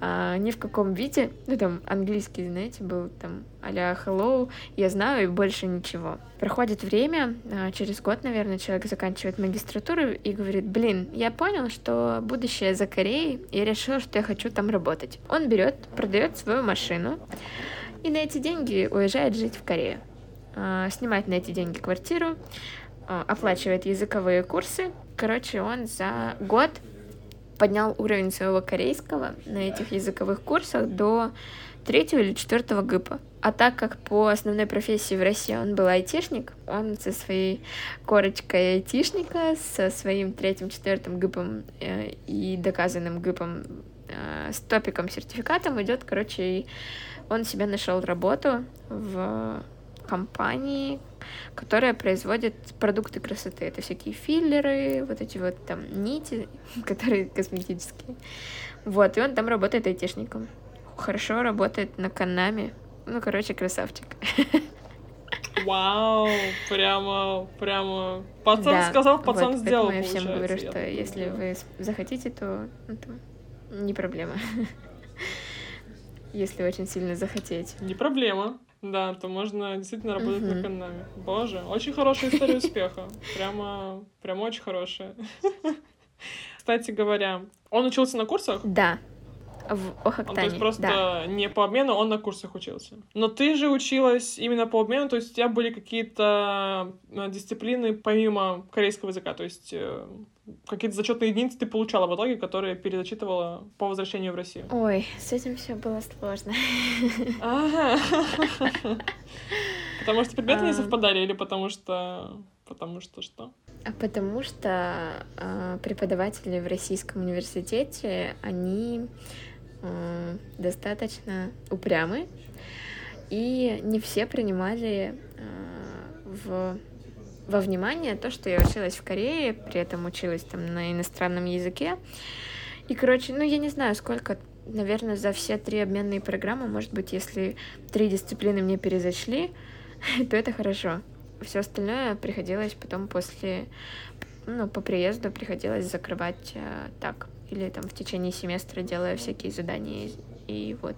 а, ни в каком виде. Ну, там, английский, знаете, был там а-ля hello, я знаю, и больше ничего. Проходит время, а, через год, наверное, человек заканчивает магистратуру и говорит, блин, я понял, что будущее за Кореей, и решил, что я хочу там работать. Он берет, продает свою машину, и на эти деньги уезжает жить в Корею. А, снимает на эти деньги квартиру, а, оплачивает языковые курсы. Короче, он за год поднял уровень своего корейского на этих языковых курсах до третьего или четвертого ГИПа. А так как по основной профессии в России он был айтишник, он со своей корочкой айтишника, со своим третьим-четвертым ГИПом э, и доказанным ГИПом э, с топиком сертификатом идет, короче, и он себе нашел работу в компании, которая производит продукты красоты. Это всякие филлеры, вот эти вот там нити, которые косметические. Вот, и он там работает айтишником. Хорошо работает на Канаме. Ну, короче, красавчик. Вау, прямо, прямо. Пацан да, сказал, пацан вот, сделал. Я всем говорю, что я если вы захотите, то это не проблема. если очень сильно захотеть. Не проблема. Да, то можно действительно работать на канале. Боже, очень хорошая история успеха. Прямо, прямо очень хорошая. Кстати говоря, он учился на курсах? Да, в Охактане. Он, то есть просто да. не по обмену, он на курсах учился. Но ты же училась именно по обмену, то есть у тебя были какие-то э, дисциплины помимо корейского языка, то есть э, какие-то зачетные единицы ты получала в итоге, которые перезачитывала по возвращению в Россию? Ой, с этим все было сложно. Потому что предметы не совпадали или потому что... Потому что что? А потому что э, преподаватели в Российском университете, они э, достаточно упрямы, и не все принимали э, в, во внимание то, что я училась в Корее, при этом училась там на иностранном языке. И, короче, ну, я не знаю, сколько, наверное, за все три обменные программы, может быть, если три дисциплины мне перезачли, то это хорошо. Все остальное приходилось потом после, ну, по приезду приходилось закрывать э, так, или там в течение семестра делая всякие задания, и, и вот.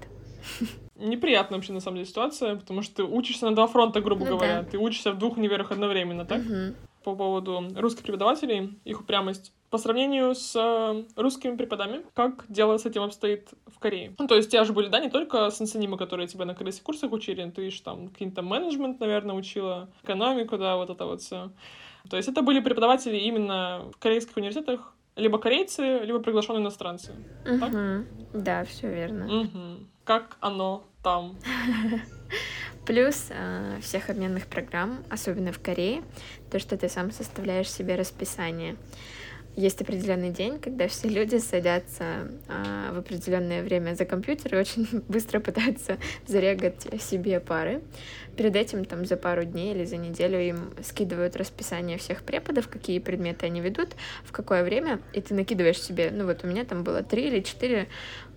Неприятная вообще, на самом деле, ситуация, потому что ты учишься на два фронта, грубо ну, говоря. Да. Ты учишься в двух универах одновременно, так? Угу. По поводу русских преподавателей, их упрямость. По сравнению с э, русскими преподами, как дело с этим обстоит в Корее? Ну, то есть у тебя же были, да, не только сенсенимы, которые тебя на корейских курсах учили, ты же там какие-то менеджмент, наверное, учила, экономику, да, вот это вот все. То есть это были преподаватели именно в корейских университетах, либо корейцы, либо приглашенные иностранцы. Угу. Так? Да, все верно. Угу. Как оно там? Плюс э, всех обменных программ, особенно в Корее, то, что ты сам составляешь себе расписание есть определенный день, когда все люди садятся а, в определенное время за компьютер и очень быстро пытаются зарегать себе пары. Перед этим там за пару дней или за неделю им скидывают расписание всех преподов, какие предметы они ведут, в какое время, и ты накидываешь себе, ну вот у меня там было три или четыре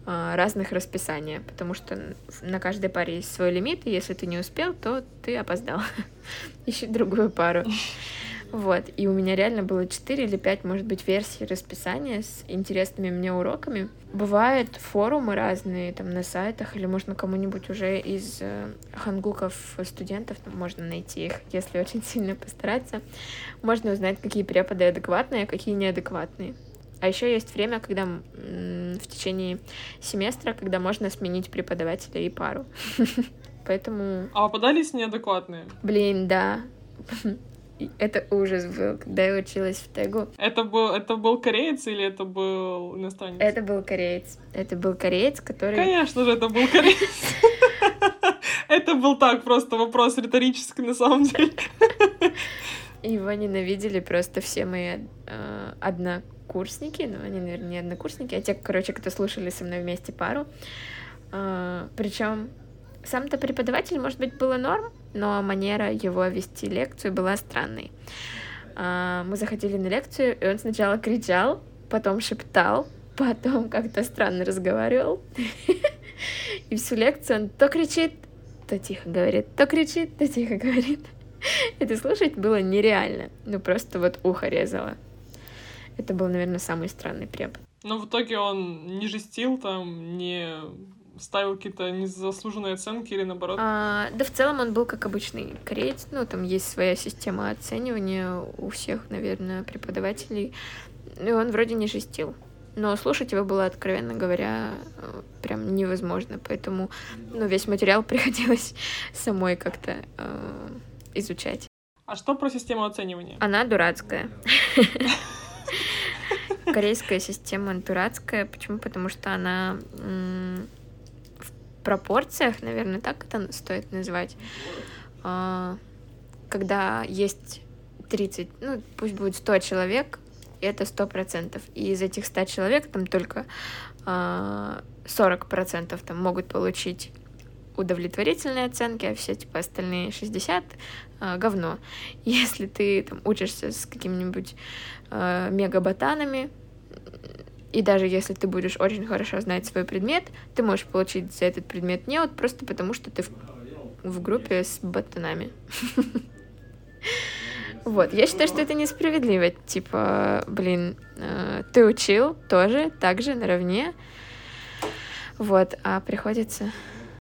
разных расписания, потому что на каждой паре есть свой лимит, и если ты не успел, то ты опоздал. Ищи другую пару. Вот, и у меня реально было 4 или 5, может быть, версий расписания с интересными мне уроками. Бывают форумы разные там на сайтах, или можно кому-нибудь уже из э, хангуков студентов, там можно найти их, если очень сильно постараться. Можно узнать, какие преподы адекватные, а какие неадекватные. А еще есть время, когда в течение семестра, когда можно сменить преподавателя и пару. Поэтому... А попадались неадекватные? Блин, да. Это ужас был, когда я училась в Тегу. Это был, это был кореец или это был иностранец? Это был кореец. Это был кореец, который... Конечно же, это был кореец. Это был так просто вопрос риторический на самом деле. Его ненавидели просто все мои э, однокурсники, ну, они, наверное, не однокурсники, а те, короче, кто слушали со мной вместе пару. Э, причем сам-то преподаватель, может быть, было норм, но манера его вести лекцию была странной. А, мы заходили на лекцию, и он сначала кричал, потом шептал, потом как-то странно разговаривал. И всю лекцию он то кричит, то тихо говорит, то кричит, то тихо говорит. Это слушать было нереально. Ну, просто вот ухо резало. Это был, наверное, самый странный препод. Но в итоге он не жестил там, не ставил какие-то незаслуженные оценки или наоборот? А, да в целом он был как обычный кореец, ну там есть своя система оценивания у всех, наверное, преподавателей, и он вроде не жестил. Но слушать его было, откровенно говоря, прям невозможно, поэтому ну, весь материал приходилось самой как-то э, изучать. А что про систему оценивания? Она дурацкая. Корейская система дурацкая. Почему? Потому что она пропорциях, наверное, так это стоит назвать, а, когда есть 30, ну, пусть будет 100 человек, это 100%. И из этих 100 человек там только 40% а, там могут получить удовлетворительные оценки, а все типа остальные 60 э, говно. Если ты там учишься с какими-нибудь э, мегаботанами, и даже если ты будешь очень хорошо знать свой предмет, ты можешь получить за этот предмет неот просто потому, что ты в, в группе с ботанами. Вот, я считаю, что это несправедливо. Типа, блин, э, ты учил тоже, так же, наравне. Вот, а приходится...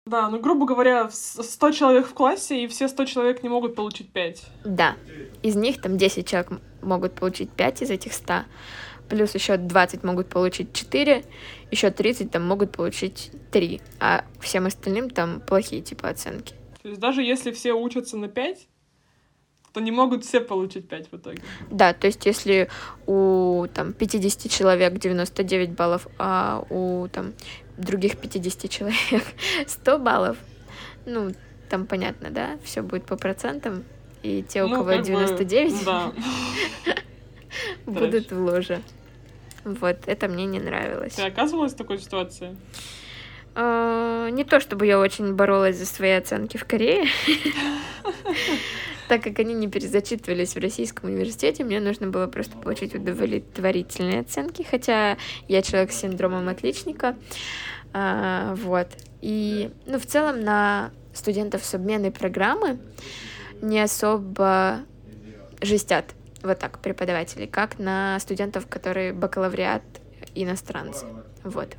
Да, ну, грубо говоря, 100 человек в классе, и все 100 человек не могут получить 5. Да. Из них там 10 человек могут получить 5 из этих 100, плюс еще 20 могут получить 4, еще 30 там могут получить 3, а всем остальным там плохие типа оценки. То есть даже если все учатся на 5, то не могут все получить 5 в итоге. Да, то есть если у там 50 человек 99 баллов, а у там других 50 человек 100 баллов, ну, там понятно, да, все будет по процентам, и те, у ну, кого 99, бы, да. будут в ложе. Вот, это мне не нравилось. Ты оказывалась в такой ситуации? А, не то чтобы я очень боролась за свои оценки в Корее. Так как они не перезачитывались в российском университете, мне нужно было просто получить удовлетворительные оценки, хотя я человек с синдромом отличника. А, вот. И, ну, в целом на студентов с обменной программы не особо жестят вот так преподаватели, как на студентов, которые бакалавриат иностранцы. Вот.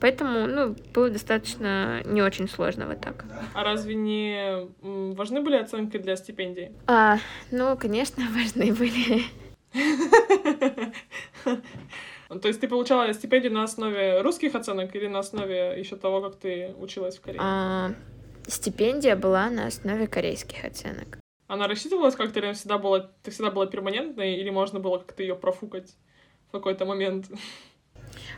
Поэтому, ну, было достаточно не очень сложно вот так. А разве не важны были оценки для стипендий? А, ну, конечно, важны были. То есть ты получала стипендию на основе русских оценок или на основе еще того, как ты училась в Корее? А, стипендия была на основе корейских оценок. Она рассчитывалась как-то или всегда была, ты всегда была перманентной, или можно было как-то ее профукать в какой-то момент?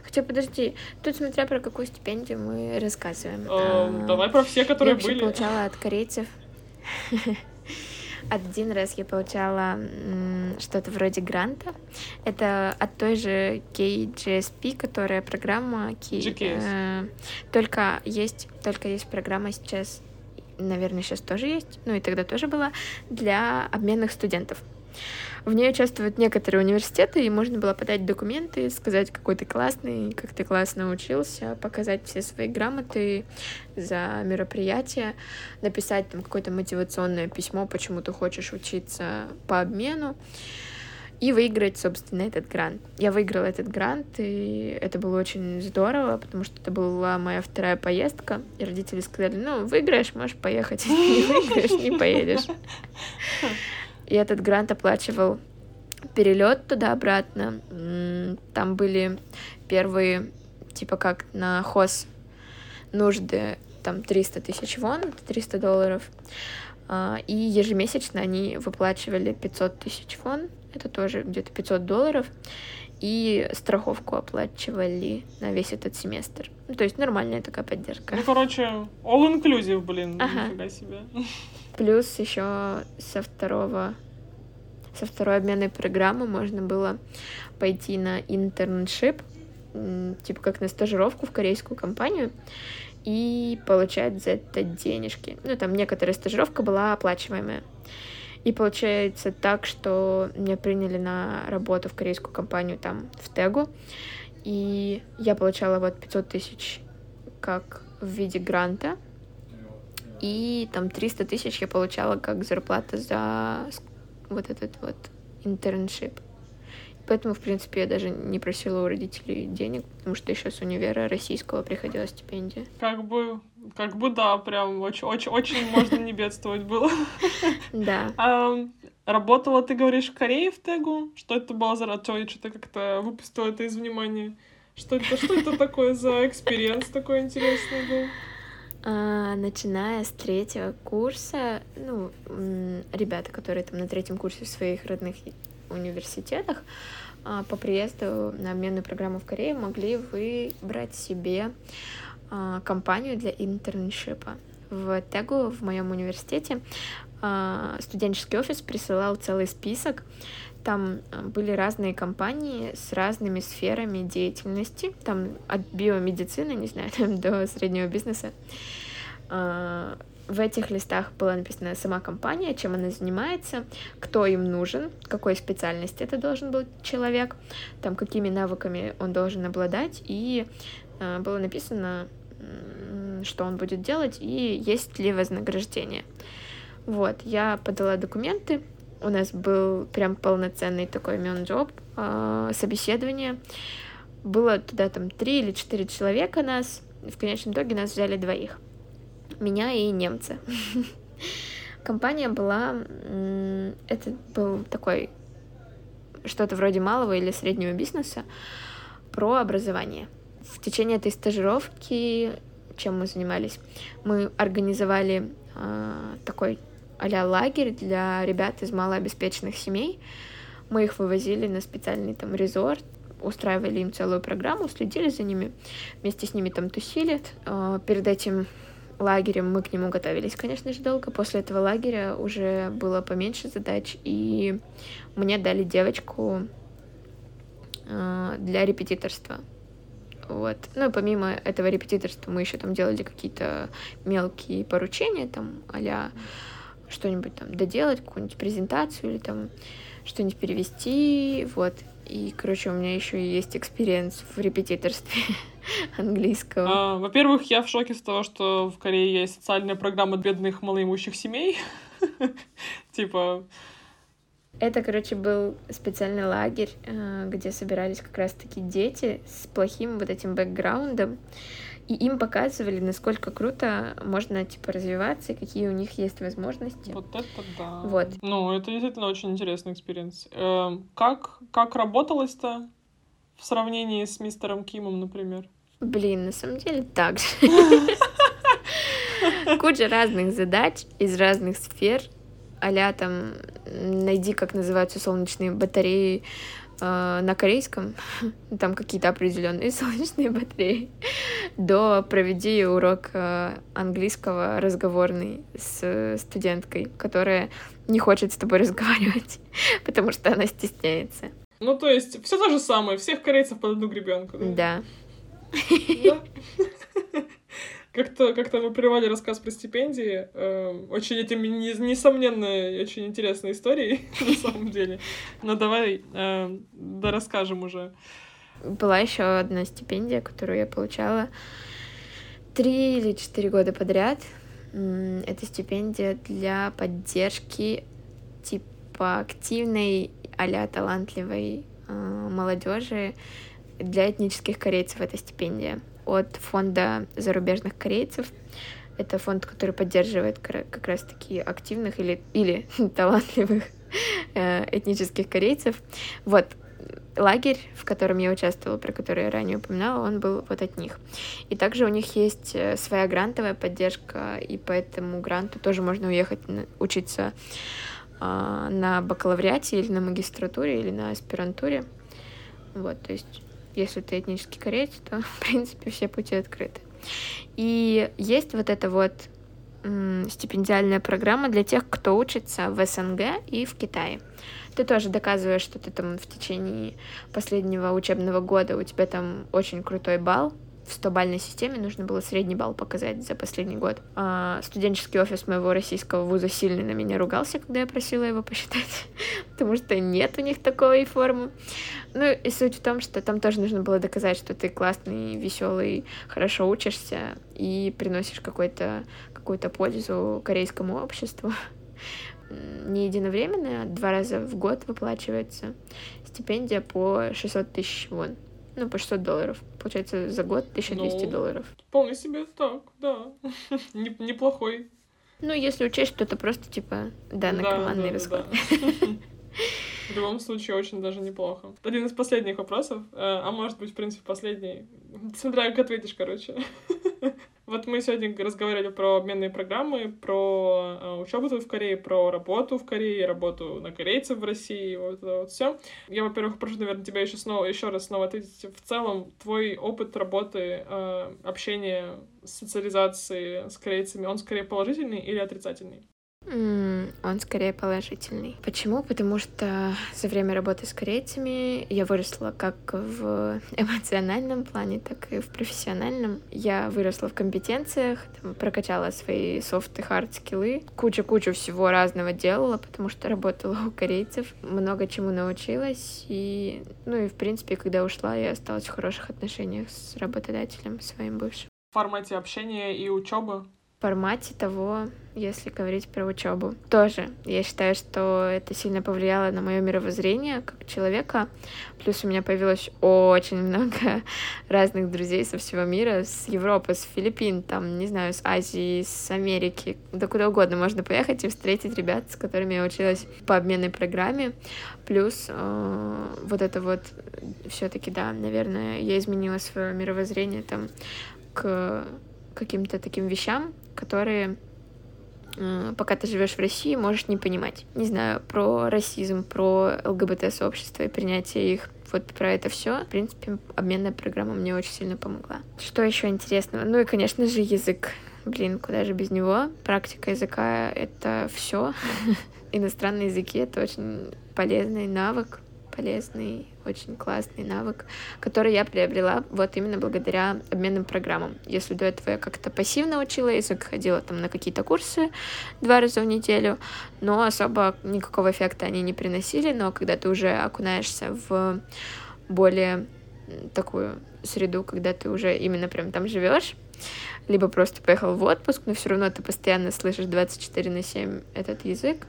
Хотя, подожди, тут смотря про какую стипендию мы рассказываем. Э, давай про все, которые я были. Я получала от корейцев. Один раз я получала что-то вроде гранта. Это от той же KGSP, которая программа K... Э, только есть, только есть программа сейчас, наверное, сейчас тоже есть, ну и тогда тоже была для обменных студентов. В ней участвуют некоторые университеты, и можно было подать документы, сказать, какой ты классный, как ты классно учился, показать все свои грамоты за мероприятие, написать там какое-то мотивационное письмо, почему ты хочешь учиться по обмену и выиграть, собственно, этот грант. Я выиграла этот грант, и это было очень здорово, потому что это была моя вторая поездка, и родители сказали, ну, выиграешь, можешь поехать, не выиграешь, не поедешь. И этот грант оплачивал перелет туда-обратно. Там были первые, типа как на хоз нужды, там 300 тысяч вон, 300 долларов. А, и ежемесячно они выплачивали 500 тысяч вон, это тоже где-то 500 долларов, и страховку оплачивали на весь этот семестр. Ну, то есть нормальная такая поддержка. Ну, короче, all-inclusive, блин, ага. нифига себе. Плюс еще со второго со второй обменной программы можно было пойти на интерншип, типа как на стажировку в корейскую компанию, и получать за это денежки. Ну, там некоторая стажировка была оплачиваемая. И получается так, что меня приняли на работу в корейскую компанию там в Тегу, и я получала вот 500 тысяч как в виде гранта, и там 300 тысяч я получала как зарплата за вот этот вот интерншип. Поэтому, в принципе, я даже не просила у родителей денег, потому что еще с универа российского приходила стипендия. Как бы, как бы да, прям очень, очень, очень можно не бедствовать было. Да. Работала, ты говоришь, в Корее в Тегу? Что это было за? Что-то как-то выпустила это из внимания. Что это, что это такое за experience такой интересный был? А, начиная с третьего курса, ну, ребята, которые там на третьем курсе в своих родных университетах, а, по приезду на обменную программу в Корее могли выбрать себе а, компанию для internship а. В Тегу, в моем университете, студенческий офис присылал целый список там были разные компании с разными сферами деятельности, там от биомедицины, не знаю, там, до среднего бизнеса. В этих листах была написана сама компания, чем она занимается, кто им нужен, какой специальности это должен был человек, там какими навыками он должен обладать, и а, было написано, что он будет делать и есть ли вознаграждение. Вот, я подала документы, у нас был прям полноценный такой мён-джоб, э, собеседование. Было туда там три или четыре человека нас, в конечном итоге нас взяли двоих. Меня и немца. Компания была... Это был такой что-то вроде малого или среднего бизнеса про образование. В течение этой стажировки, чем мы занимались, мы организовали э, такой а лагерь для ребят из малообеспеченных семей. Мы их вывозили на специальный там резорт, устраивали им целую программу, следили за ними, вместе с ними там тусили. А, перед этим лагерем мы к нему готовились, конечно же, долго. После этого лагеря уже было поменьше задач, и мне дали девочку а, для репетиторства. Вот. Ну и помимо этого репетиторства мы еще там делали какие-то мелкие поручения, там, а что-нибудь там доделать, какую-нибудь презентацию или там что-нибудь перевести, вот. И, короче, у меня еще есть experience в репетиторстве английского. А, во-первых, я в шоке с того, что в Корее есть социальная программа бедных малоимущих семей. Типа... Это, короче, был специальный лагерь, э, где собирались как раз-таки дети с плохим вот этим бэкграундом и им показывали, насколько круто можно, типа, развиваться, и какие у них есть возможности. Вот это да. Вот. Ну, это действительно очень интересный experience. Эм, как, как работалось-то в сравнении с мистером Кимом, например? Блин, на самом деле так же. Куча разных задач из разных сфер, а там найди, как называются солнечные батареи э, на корейском, там какие-то определенные солнечные батареи, до проведи урок э, английского разговорный с студенткой, которая не хочет с тобой разговаривать, потому что она стесняется. Ну, то есть, все то же самое, всех корейцев под одну гребенку. Да. да? Как-то как мы прервали рассказ про стипендии. Э, очень этим несомненно очень интересной историей, на самом деле. Но давай э, да расскажем уже. Была еще одна стипендия, которую я получала три или четыре года подряд. Это стипендия для поддержки типа активной а талантливой э, молодежи для этнических корейцев эта стипендия от фонда зарубежных корейцев. Это фонд, который поддерживает как раз-таки активных или, или талантливых э, этнических корейцев. Вот, лагерь, в котором я участвовала, про который я ранее упоминала, он был вот от них. И также у них есть э, своя грантовая поддержка, и по этому гранту тоже можно уехать учиться а, на бакалавриате или на магистратуре или на аспирантуре. Вот, то есть если ты этнический кореец, то, в принципе, все пути открыты. И есть вот эта вот стипендиальная программа для тех, кто учится в СНГ и в Китае. Ты тоже доказываешь, что ты там в течение последнего учебного года у тебя там очень крутой балл, в 100-бальной системе нужно было средний балл показать за последний год. А студенческий офис моего российского вуза сильно на меня ругался, когда я просила его посчитать, потому что нет у них такой формы. Ну и суть в том, что там тоже нужно было доказать, что ты классный, веселый, хорошо учишься и приносишь какой-то какую-то пользу корейскому обществу. Не единовременно, а два раза в год выплачивается стипендия по 600 тысяч вон ну, по 600 долларов. Получается, за год 1200 ну, долларов. Вполне себе так, да. Неплохой. Ну, если учесть, что это просто, типа, да, на да, карманный да, расход. Да. В любом случае, очень даже неплохо. Один из последних вопросов, э, а может быть, в принципе, последний. Смотря как ответишь, короче. Вот мы сегодня разговаривали про обменные программы, про э, учебу в Корее, про работу в Корее, работу на корейцев в России, вот это вот все. Я, во-первых, прошу, наверное, тебя еще снова, еще раз снова ответить. В целом, твой опыт работы, э, общения, социализации с корейцами, он скорее положительный или отрицательный? Он скорее положительный. Почему? Потому что за время работы с корейцами я выросла как в эмоциональном плане, так и в профессиональном. Я выросла в компетенциях, там, прокачала свои софт и хард скиллы, куча-кучу всего разного делала, потому что работала у корейцев, много чему научилась, и, ну и, в принципе, когда ушла, я осталась в хороших отношениях с работодателем своим бывшим. В формате общения и учебы формате того, если говорить про учебу. Тоже я считаю, что это сильно повлияло на мое мировоззрение как человека. Плюс у меня появилось очень много разных друзей со всего мира, с Европы, с Филиппин, там, не знаю, с Азии, с Америки, да куда угодно можно поехать и встретить ребят, с которыми я училась по обменной программе. Плюс э, вот это вот все-таки, да, наверное, я изменила свое мировоззрение там к каким-то таким вещам, которые э, пока ты живешь в России, можешь не понимать. Не знаю, про расизм, про ЛГБТ-сообщество и принятие их. Вот про это все. В принципе, обменная программа мне очень сильно помогла. Что еще интересного? Ну и, конечно же, язык. Блин, куда же без него? Практика языка — это все. Иностранные языки — это очень полезный навык, полезный очень классный навык, который я приобрела вот именно благодаря обменным программам. Если до этого я как-то пассивно учила язык, ходила там на какие-то курсы два раза в неделю, но особо никакого эффекта они не приносили, но когда ты уже окунаешься в более такую среду, когда ты уже именно прям там живешь, либо просто поехал в отпуск, но все равно ты постоянно слышишь 24 на 7 этот язык,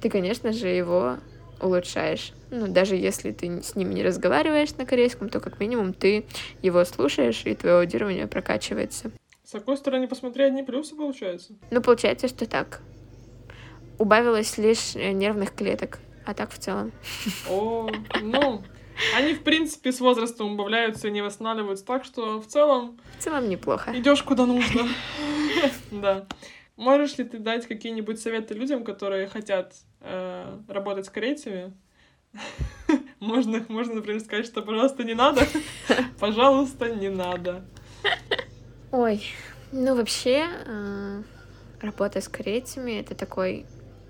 ты, конечно же, его улучшаешь. Ну, даже если ты с ними не разговариваешь на корейском, то как минимум ты его слушаешь, и твое аудирование прокачивается. С какой стороны посмотри, одни плюсы получается? Ну, получается, что так. Убавилось лишь э, нервных клеток, а так в целом. О, ну, они, в принципе, с возрастом убавляются и не восстанавливаются, так что в целом... В целом неплохо. Идешь куда нужно. Да. Можешь ли ты дать какие-нибудь советы людям, которые хотят э, работать с корейцами? Можно, можно, например, сказать, что, пожалуйста, не надо. Пожалуйста, не надо. Ой, ну вообще, э, работа с корейцами — это такой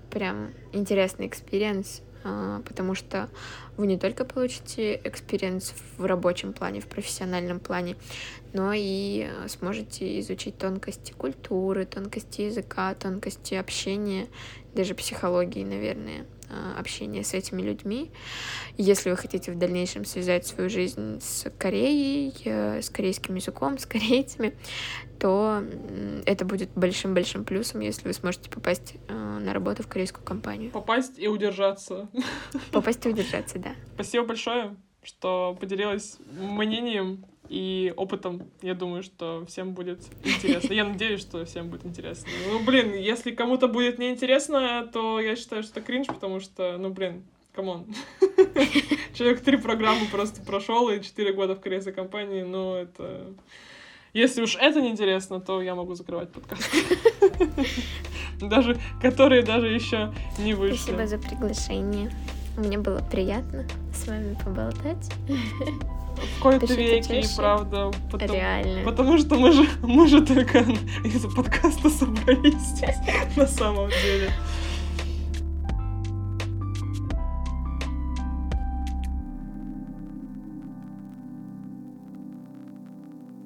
прям интересный experience, потому что вы не только получите experience в рабочем плане, в профессиональном плане, но и сможете изучить тонкости культуры, тонкости языка, тонкости общения, даже психологии, наверное, общения с этими людьми. Если вы хотите в дальнейшем связать свою жизнь с Кореей, э, с корейским языком, с корейцами, то это будет большим-большим плюсом, если вы сможете попасть на работу в корейскую компанию. Попасть и удержаться. Попасть и удержаться, да. Спасибо большое, что поделилась мнением и опытом. Я думаю, что всем будет интересно. Я надеюсь, что всем будет интересно. Ну, блин, если кому-то будет неинтересно, то я считаю, что это кринж, потому что, ну, блин, come on. Человек три программы просто прошел и четыре года в корейской компании, ну, это... Если уж это неинтересно, то я могу закрывать подкаст. Даже, которые даже еще не вышли. Спасибо за приглашение. Мне было приятно с вами поболтать. В кои-то веки, и правда. Потому, Реально. Потому что мы же, мы же только из-за подкаста собрались на самом деле.